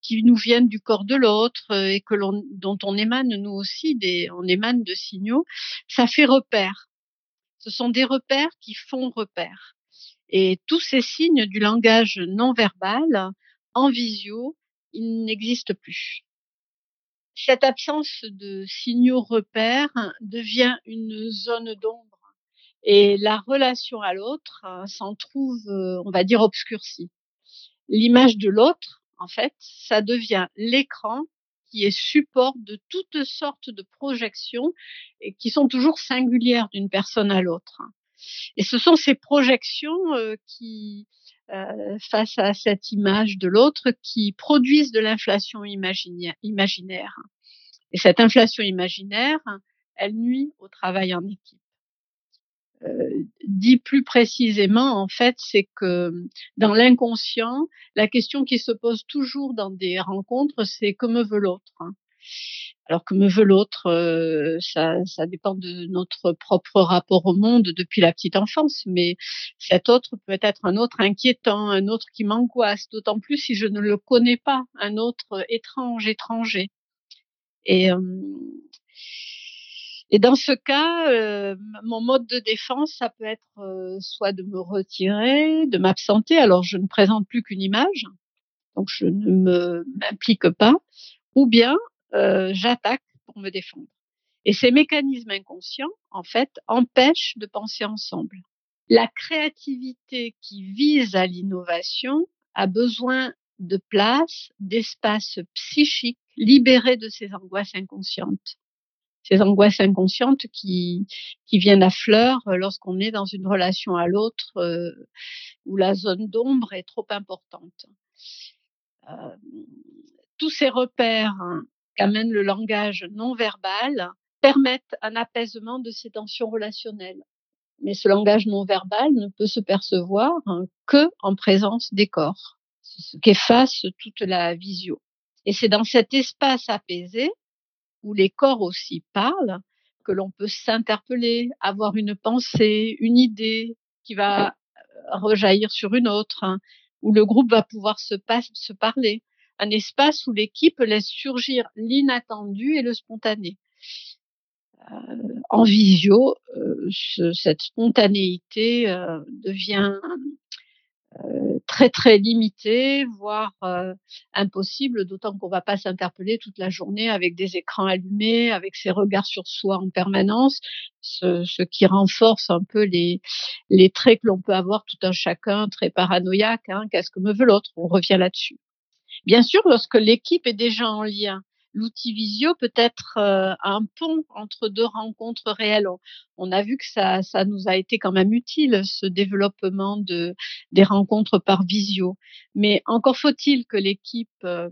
qui nous viennent du corps de l'autre et que dont on émane nous aussi, des, on émane de signaux, ça fait repère. Ce sont des repères qui font repère. Et tous ces signes du langage non verbal, en visio, ils n'existent plus. Cette absence de signaux repères devient une zone d'ombre et la relation à l'autre s'en trouve, on va dire, obscurcie. L'image de l'autre, en fait, ça devient l'écran qui support de toutes sortes de projections et qui sont toujours singulières d'une personne à l'autre. Et ce sont ces projections euh, qui, euh, face à cette image de l'autre, qui produisent de l'inflation imaginaire. Et cette inflation imaginaire, elle nuit au travail en équipe. Dit plus précisément, en fait, c'est que dans l'inconscient, la question qui se pose toujours dans des rencontres, c'est que me veut l'autre hein. Alors que me veut l'autre, ça, ça dépend de notre propre rapport au monde depuis la petite enfance, mais cet autre peut être un autre inquiétant, un autre qui m'angoisse, d'autant plus si je ne le connais pas, un autre étrange, étranger. Et, et dans ce cas, euh, mon mode de défense, ça peut être euh, soit de me retirer, de m'absenter. Alors, je ne présente plus qu'une image, donc je ne m'implique pas, ou bien euh, j'attaque pour me défendre. Et ces mécanismes inconscients, en fait, empêchent de penser ensemble. La créativité qui vise à l'innovation a besoin de place, d'espace psychique libéré de ses angoisses inconscientes ces angoisses inconscientes qui, qui viennent à fleur euh, lorsqu'on est dans une relation à l'autre euh, où la zone d'ombre est trop importante. Euh, tous ces repères hein, qu'amène le langage non verbal permettent un apaisement de ces tensions relationnelles. Mais ce langage non verbal ne peut se percevoir hein, que en présence des corps, ce qu'efface toute la visio. Et c'est dans cet espace apaisé où les corps aussi parlent, que l'on peut s'interpeller, avoir une pensée, une idée qui va euh, rejaillir sur une autre, hein, où le groupe va pouvoir se, parler. Un espace où l'équipe laisse surgir l'inattendu et le spontané. Euh, en visio, euh, cette spontanéité devient très très limité, voire euh, impossible, d'autant qu'on va pas s'interpeller toute la journée avec des écrans allumés, avec ses regards sur soi en permanence, ce, ce qui renforce un peu les, les traits que l'on peut avoir tout un chacun, très paranoïaque, hein, qu'est-ce que me veut l'autre, on revient là-dessus. Bien sûr, lorsque l'équipe est déjà en lien, l'outil visio peut être euh, un pont entre deux rencontres réelles. On, a vu que ça, ça nous a été quand même utile, ce développement de, des rencontres par visio. Mais encore faut-il que l'équipe euh,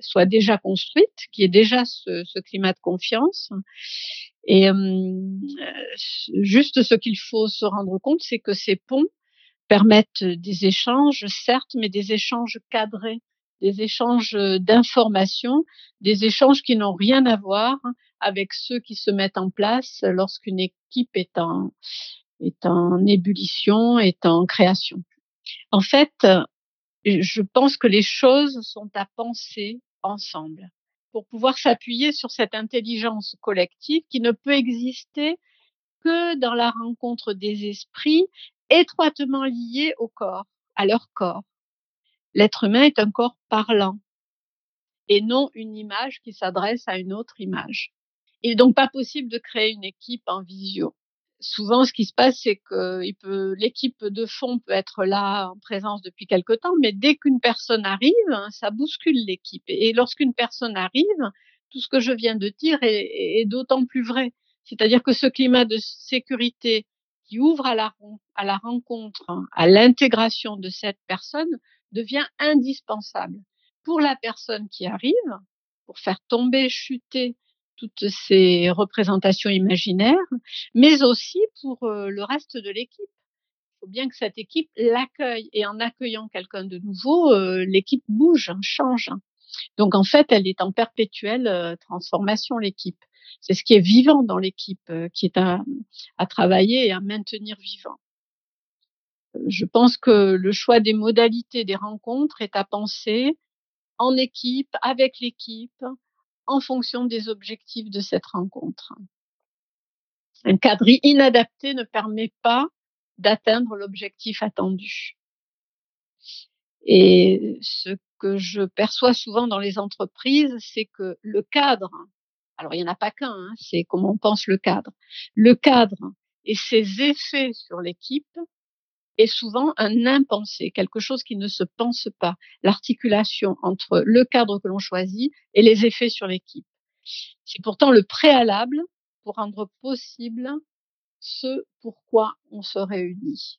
soit déjà construite, qu'il y ait déjà ce, ce climat de confiance. Et euh, juste ce qu'il faut se rendre compte, c'est que ces ponts permettent des échanges, certes, mais des échanges cadrés des échanges d'informations, des échanges qui n'ont rien à voir avec ceux qui se mettent en place lorsqu'une équipe est en, est en ébullition, est en création. En fait, je pense que les choses sont à penser ensemble pour pouvoir s'appuyer sur cette intelligence collective qui ne peut exister que dans la rencontre des esprits étroitement liés au corps, à leur corps l'être humain est un corps parlant et non une image qui s'adresse à une autre image. Il n'est donc pas possible de créer une équipe en visio. Souvent, ce qui se passe, c'est que l'équipe de fond peut être là en présence depuis quelque temps, mais dès qu'une personne arrive, hein, ça bouscule l'équipe. Et lorsqu'une personne arrive, tout ce que je viens de dire est, d'autant plus vrai. C'est-à-dire que ce climat de sécurité qui ouvre à la, à la rencontre, hein, à l'intégration de cette personne, devient indispensable pour la personne qui arrive, pour faire tomber, chuter toutes ces représentations imaginaires, mais aussi pour euh, le reste de l'équipe. Il faut bien que cette équipe l'accueille et en accueillant quelqu'un de nouveau, euh, l'équipe bouge, change. Donc en fait, elle est en perpétuelle euh, transformation, l'équipe. C'est ce qui est vivant dans l'équipe, qui est à travailler et à maintenir vivant je pense que le choix des modalités des rencontres est à penser en équipe, avec l'équipe, en fonction des objectifs de cette rencontre. Un cadre inadapté ne permet pas d'atteindre l'objectif attendu. Et ce que je perçois souvent dans les entreprises, c'est que le cadre, alors il n'y en a pas qu'un, hein, c'est comment on pense le cadre, le cadre et ses effets sur l'équipe est souvent un impensé, quelque chose qui ne se pense pas, l'articulation entre le cadre que l'on choisit et les effets sur l'équipe. C'est pourtant le préalable pour rendre possible ce pourquoi on se réunit.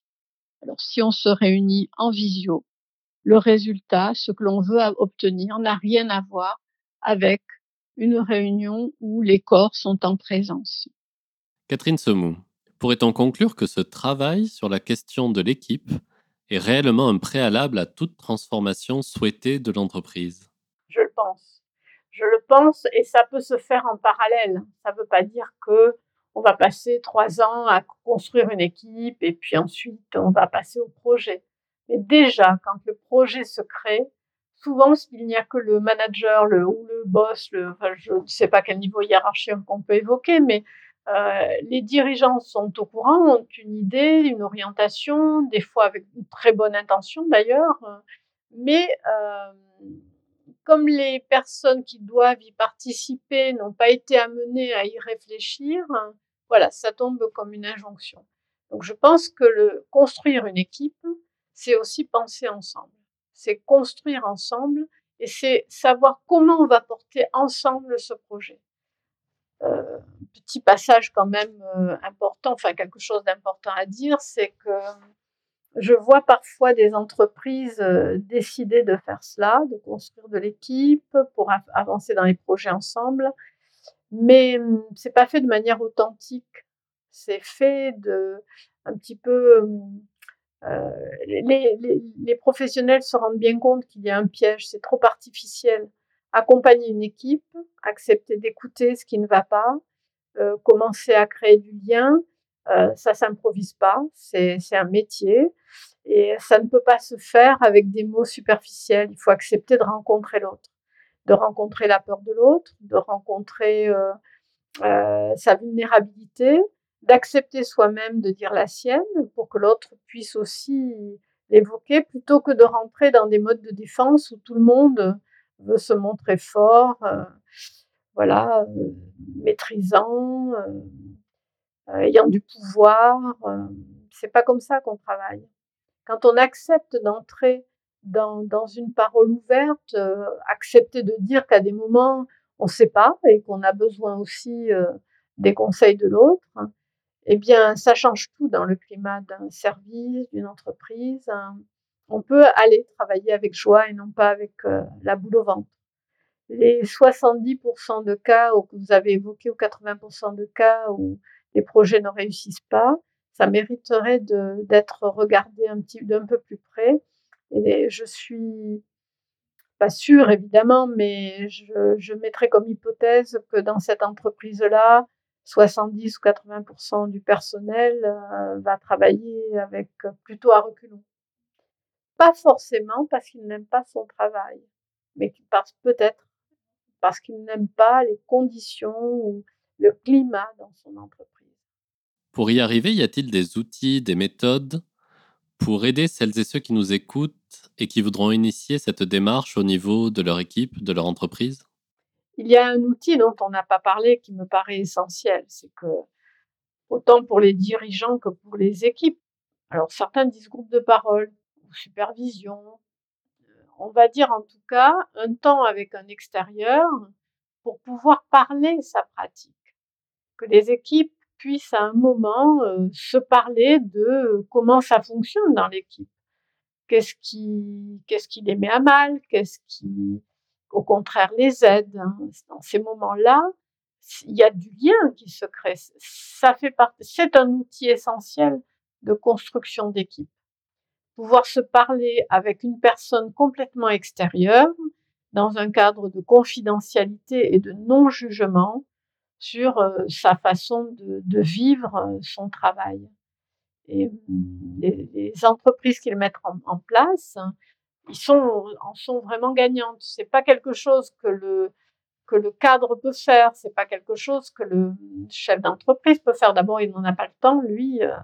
Alors si on se réunit en visio, le résultat, ce que l'on veut obtenir, n'a rien à voir avec une réunion où les corps sont en présence. Catherine Semou, Pourrait-on conclure que ce travail sur la question de l'équipe est réellement un préalable à toute transformation souhaitée de l'entreprise? Je le pense. Je le pense et ça peut se faire en parallèle. Ça ne veut pas dire que on va passer trois ans à construire une équipe et puis ensuite on va passer au projet. Mais déjà, quand le projet se crée, souvent il n'y a que le manager le, ou le boss, je ne sais pas quel niveau hiérarchique qu'on peut évoquer, mais euh, les dirigeants sont au courant, ont une idée, une orientation, des fois avec une très bonne intention d'ailleurs, mais euh, comme les personnes qui doivent y participer n'ont pas été amenées à y réfléchir, voilà, ça tombe comme une injonction. Donc je pense que le construire une équipe, c'est aussi penser ensemble. C'est construire ensemble et c'est savoir comment on va porter ensemble ce projet. Euh, petit passage quand même euh, important, enfin quelque chose d'important à dire, c'est que je vois parfois des entreprises euh, décider de faire cela, de construire de l'équipe pour avancer dans les projets ensemble, mais hum, c'est pas fait de manière authentique. C'est fait de un petit peu. Hum, euh, les, les, professionnels se rendent bien compte qu'il y a un piège, c'est trop artificiel. Accompagner une équipe, accepter d'écouter ce qui ne va pas, euh, commencer à créer du lien, euh, ça s'improvise pas, c'est un métier et ça ne peut pas se faire avec des mots superficiels. Il faut accepter de rencontrer l'autre de rencontrer la peur de l'autre, de rencontrer euh, euh, sa vulnérabilité, d'accepter soi-même de dire la sienne pour que l'autre puisse aussi l'évoquer, plutôt que de rentrer dans des modes de défense où tout le monde veut se montrer fort, euh, voilà, maîtrisant, ayant du pouvoir. c'est pas comme ça qu'on travaille. Quand on accepte d'entrer dans, dans une parole ouverte, euh, accepter de dire qu'à des moments, on ne sait pas et qu'on a besoin aussi euh, des conseils de l'autre, eh bien, ça change tout dans le climat d'un service, d'une entreprise. Hein. On peut aller travailler avec joie et non pas avec euh, la boule au ventre. Les 70% de cas que vous avez évoqués ou 80% de cas où les projets ne réussissent pas, ça mériterait d'être regardé d'un peu plus près et je suis pas sûre, évidemment, mais je, je mettrais comme hypothèse que dans cette entreprise-là, 70 ou 80% du personnel euh, va travailler avec plutôt à reculons. Pas forcément parce qu'il n'aime pas son travail, mais parce peut-être parce qu'il n'aime pas les conditions ou le climat dans son entreprise. Pour y arriver, y a-t-il des outils, des méthodes pour aider celles et ceux qui nous écoutent et qui voudront initier cette démarche au niveau de leur équipe, de leur entreprise? Il y a un outil dont on n'a pas parlé qui me paraît essentiel, c'est que autant pour les dirigeants que pour les équipes, alors certains disent groupe de parole supervision, on va dire en tout cas un temps avec un extérieur pour pouvoir parler sa pratique. Que les équipes puissent à un moment se parler de comment ça fonctionne dans l'équipe. Qu'est-ce qui, qu'est-ce qui les met à mal, qu'est-ce qui, au contraire, les aide. Hein. Dans ces moments-là, il y a du lien qui se crée. Ça fait partie, c'est un outil essentiel de construction d'équipe. Pouvoir se parler avec une personne complètement extérieure, dans un cadre de confidentialité et de non-jugement, sur euh, sa façon de, vivre euh, son travail. Et mmh, les, entreprises qu'ils mettent en, place, ils sont, en sont vraiment gagnantes. C'est pas quelque chose que le, que le cadre peut faire, c'est pas quelque chose que le chef d'entreprise peut faire. D'abord, il n'en a pas le temps, lui, euh,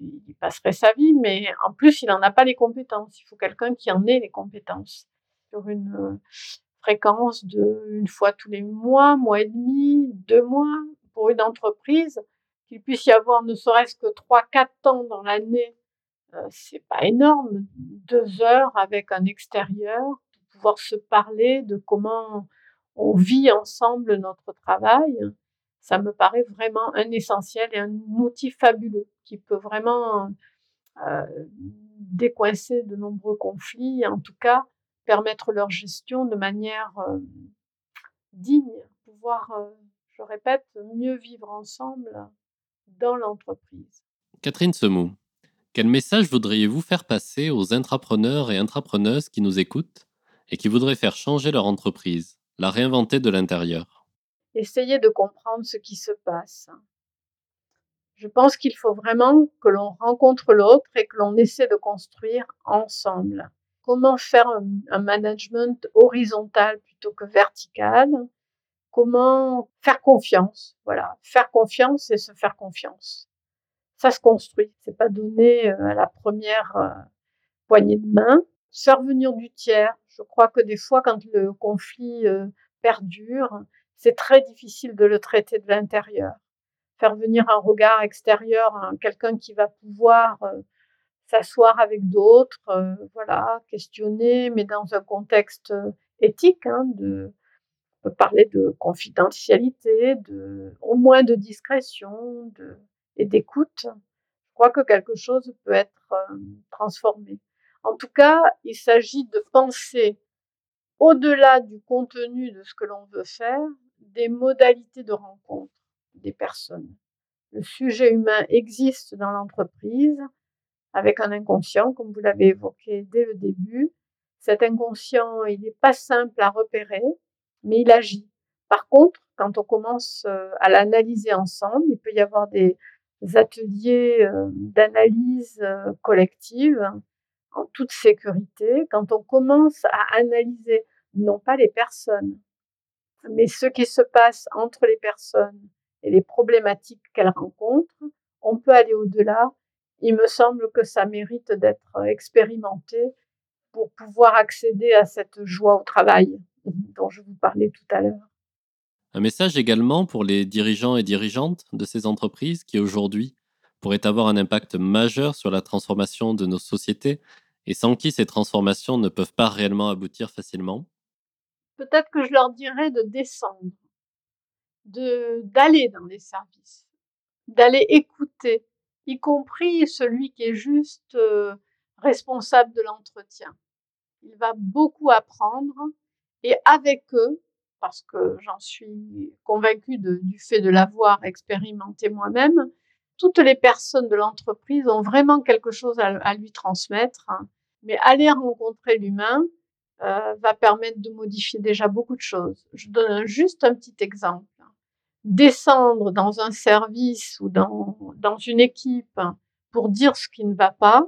il passerait sa vie, mais en plus, il n'en a pas les compétences. Il faut quelqu'un qui en ait les compétences. Sur une, fréquence de une fois tous les mois, mois et demi, deux mois pour une entreprise, qu'il puisse y avoir ne serait-ce que trois, quatre temps dans l'année, euh, c'est pas énorme. Deux heures avec un extérieur, pour pouvoir se parler de comment on vit ensemble notre travail, ça me paraît vraiment un essentiel et un outil fabuleux qui peut vraiment euh, décoincer de nombreux conflits, en tout cas permettre leur gestion de manière euh, digne, pouvoir, euh, je répète, mieux vivre ensemble dans l'entreprise. Catherine Semou, quel message voudriez-vous faire passer aux intrapreneurs et intrapreneuses qui nous écoutent et qui voudraient faire changer leur entreprise, la réinventer de l'intérieur? Essayez de comprendre ce qui se passe. Je pense qu'il faut vraiment que l'on rencontre l'autre et que l'on essaie de construire ensemble. Comment faire un, management horizontal plutôt que vertical? Comment faire confiance? Voilà, faire confiance et se faire confiance. Ça se construit. C'est pas donné euh, à la première euh, poignée de main. Faire venir du tiers. Je crois que des fois, quand le conflit euh, perdure, c'est très difficile de le traiter de l'intérieur. Faire venir un regard extérieur, quelqu'un qui va pouvoir euh, s'asseoir avec d'autres, euh, voilà, questionner, mais dans un contexte euh, éthique, hein, de, on peut parler de confidentialité, de, au moins de discrétion de, et d'écoute. Je crois que quelque chose peut être transformé. En tout cas, il s'agit de penser au-delà du contenu de ce que l'on veut faire, des modalités de rencontre des personnes. Le sujet humain existe dans l'entreprise avec un inconscient, comme vous l'avez évoqué dès le début. Cet inconscient, il n'est pas simple à repérer, mais il agit. Par contre, quand on commence euh, à l'analyser ensemble, il peut y avoir des ateliers euh, d'analyse euh, collective en toute sécurité. Quand on commence à analyser non pas les personnes, mais ce qui se passe entre les personnes et les problématiques qu'elles rencontrent, on peut aller au-delà. Il me semble que ça mérite d'être expérimenté pour pouvoir accéder à cette joie au travail dont je vous parlais tout à l'heure. Un message également pour les dirigeants et dirigeantes de ces entreprises qui aujourd'hui pourraient avoir un impact majeur sur la transformation de nos sociétés et sans qui ces transformations ne peuvent pas réellement aboutir facilement peut-être que je leur dirais de descendre, de d'aller dans les services, d'aller écouter, y compris celui qui est juste euh, responsable de l'entretien. Il va beaucoup apprendre et avec eux, parce que j'en suis convaincue du fait de l'avoir expérimenté moi-même, toutes les personnes de l'entreprise ont vraiment quelque chose à, lui transmettre. Hein. Mais aller rencontrer l'humain, euh, va permettre de modifier déjà beaucoup de choses. Je donne juste un petit exemple. Descendre dans un service ou dans, dans une équipe pour dire ce qui ne va pas,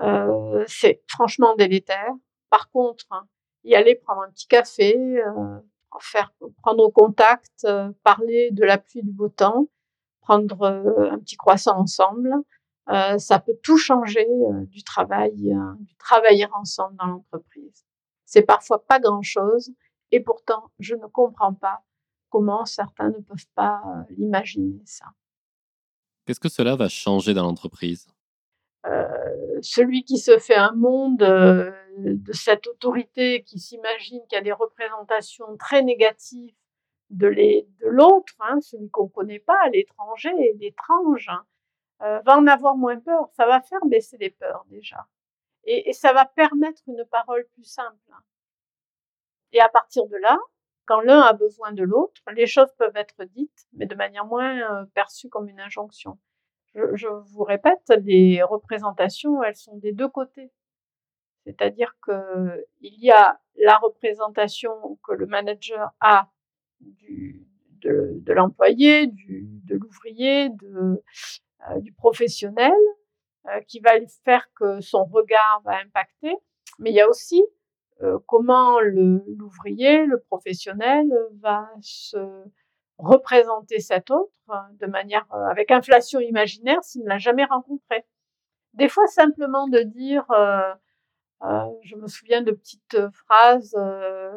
euh, c'est franchement délétère. Par contre, y aller prendre un petit café, euh, faire prendre contact, euh, parler de la pluie du beau temps, prendre euh, un petit croissant ensemble, euh, ça peut tout changer du travail, du travailler ensemble dans l'entreprise. C'est parfois pas grand-chose et pourtant je ne comprends pas comment certains ne peuvent pas euh, l'imaginer ça. Qu'est-ce que cela va changer dans l'entreprise? Euh, Celui qui se fait un monde euh, de cette autorité qui s'imagine qu'il y a des représentations très négatives de l'autre, hein, celui qu'on ne connaît pas, l'étranger, l'étrange, hein, va en avoir moins peur. Ça va faire baisser les peurs déjà. Et, ça va permettre une parole plus simple. Et à partir de là, quand l'un a besoin de l'autre, les choses peuvent être dites, mais de manière moins euh, perçue comme une injonction. Je, vous répète, les représentations, elles sont des deux côtés. C'est-à-dire que il y a la représentation que le manager a de, l'employé, de l'ouvrier, de, euh, du professionnel, qui va faire que son regard va impacter, mais il y a aussi euh, comment l'ouvrier, le, professionnel va se représenter cet autre de manière euh, avec inflation imaginaire s'il ne l'a jamais rencontré. Des fois simplement de dire, je me souviens de petites phrases,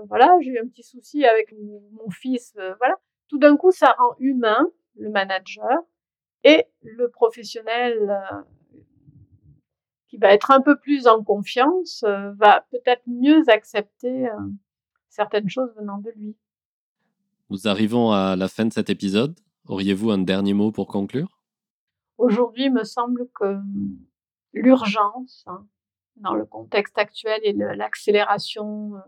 voilà, j'ai eu un petit souci avec mon fils, voilà. Tout d'un coup, ça rend humain le manager et le professionnel qui va être un peu plus en confiance, euh, va peut-être mieux accepter euh, certaines choses venant de lui. Nous arrivons à la fin de cet épisode. Auriez-vous un dernier mot pour conclure? Aujourd'hui, il me semble que l'urgence, hein, dans le contexte actuel et l'accélération euh,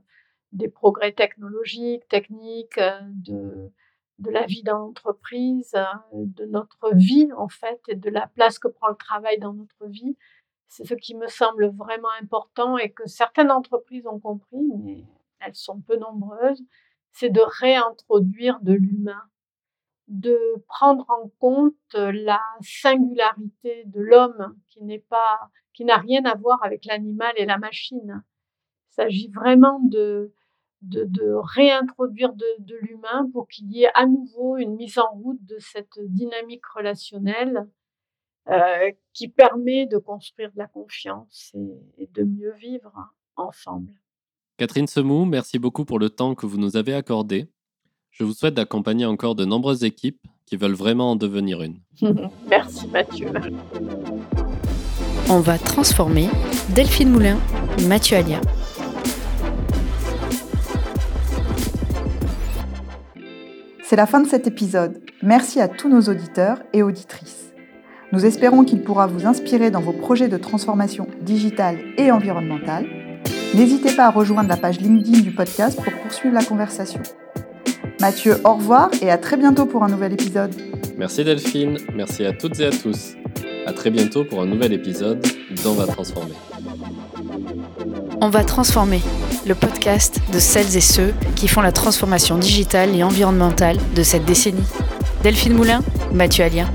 des progrès technologiques, techniques, de, de la vie dans l'entreprise, de notre vie en fait, et de la place que prend le travail dans notre vie. C'est ce qui me semble vraiment important et que certaines entreprises ont compris, mais elles sont peu nombreuses, c'est de réintroduire de l'humain, de prendre en compte la singularité de l'homme qui n'est pas, qui n'a rien à voir avec l'animal et la machine. Il s'agit vraiment de, de, réintroduire de, l'humain pour qu'il y ait à nouveau une mise en route de cette dynamique relationnelle euh, qui permet de construire de la confiance et, de mieux vivre ensemble. Catherine Semou, merci beaucoup pour le temps que vous nous avez accordé. Je vous souhaite d'accompagner encore de nombreuses équipes qui veulent vraiment en devenir une. <laughs> merci Mathieu. On va transformer Delphine Moulin, Mathieu Alia. C'est la fin de cet épisode. Merci à tous nos auditeurs et auditrices. Nous espérons qu'il pourra vous inspirer dans vos projets de transformation digitale et environnementale. N'hésitez pas à rejoindre la page LinkedIn du podcast pour poursuivre la conversation. Mathieu, au revoir et à très bientôt pour un nouvel épisode. Merci Delphine, merci à toutes et à tous. À très bientôt pour un nouvel épisode d'On va transformer. On va transformer le podcast de celles et ceux qui font la transformation digitale et environnementale de cette décennie. Delphine Moulin, Mathieu Alien.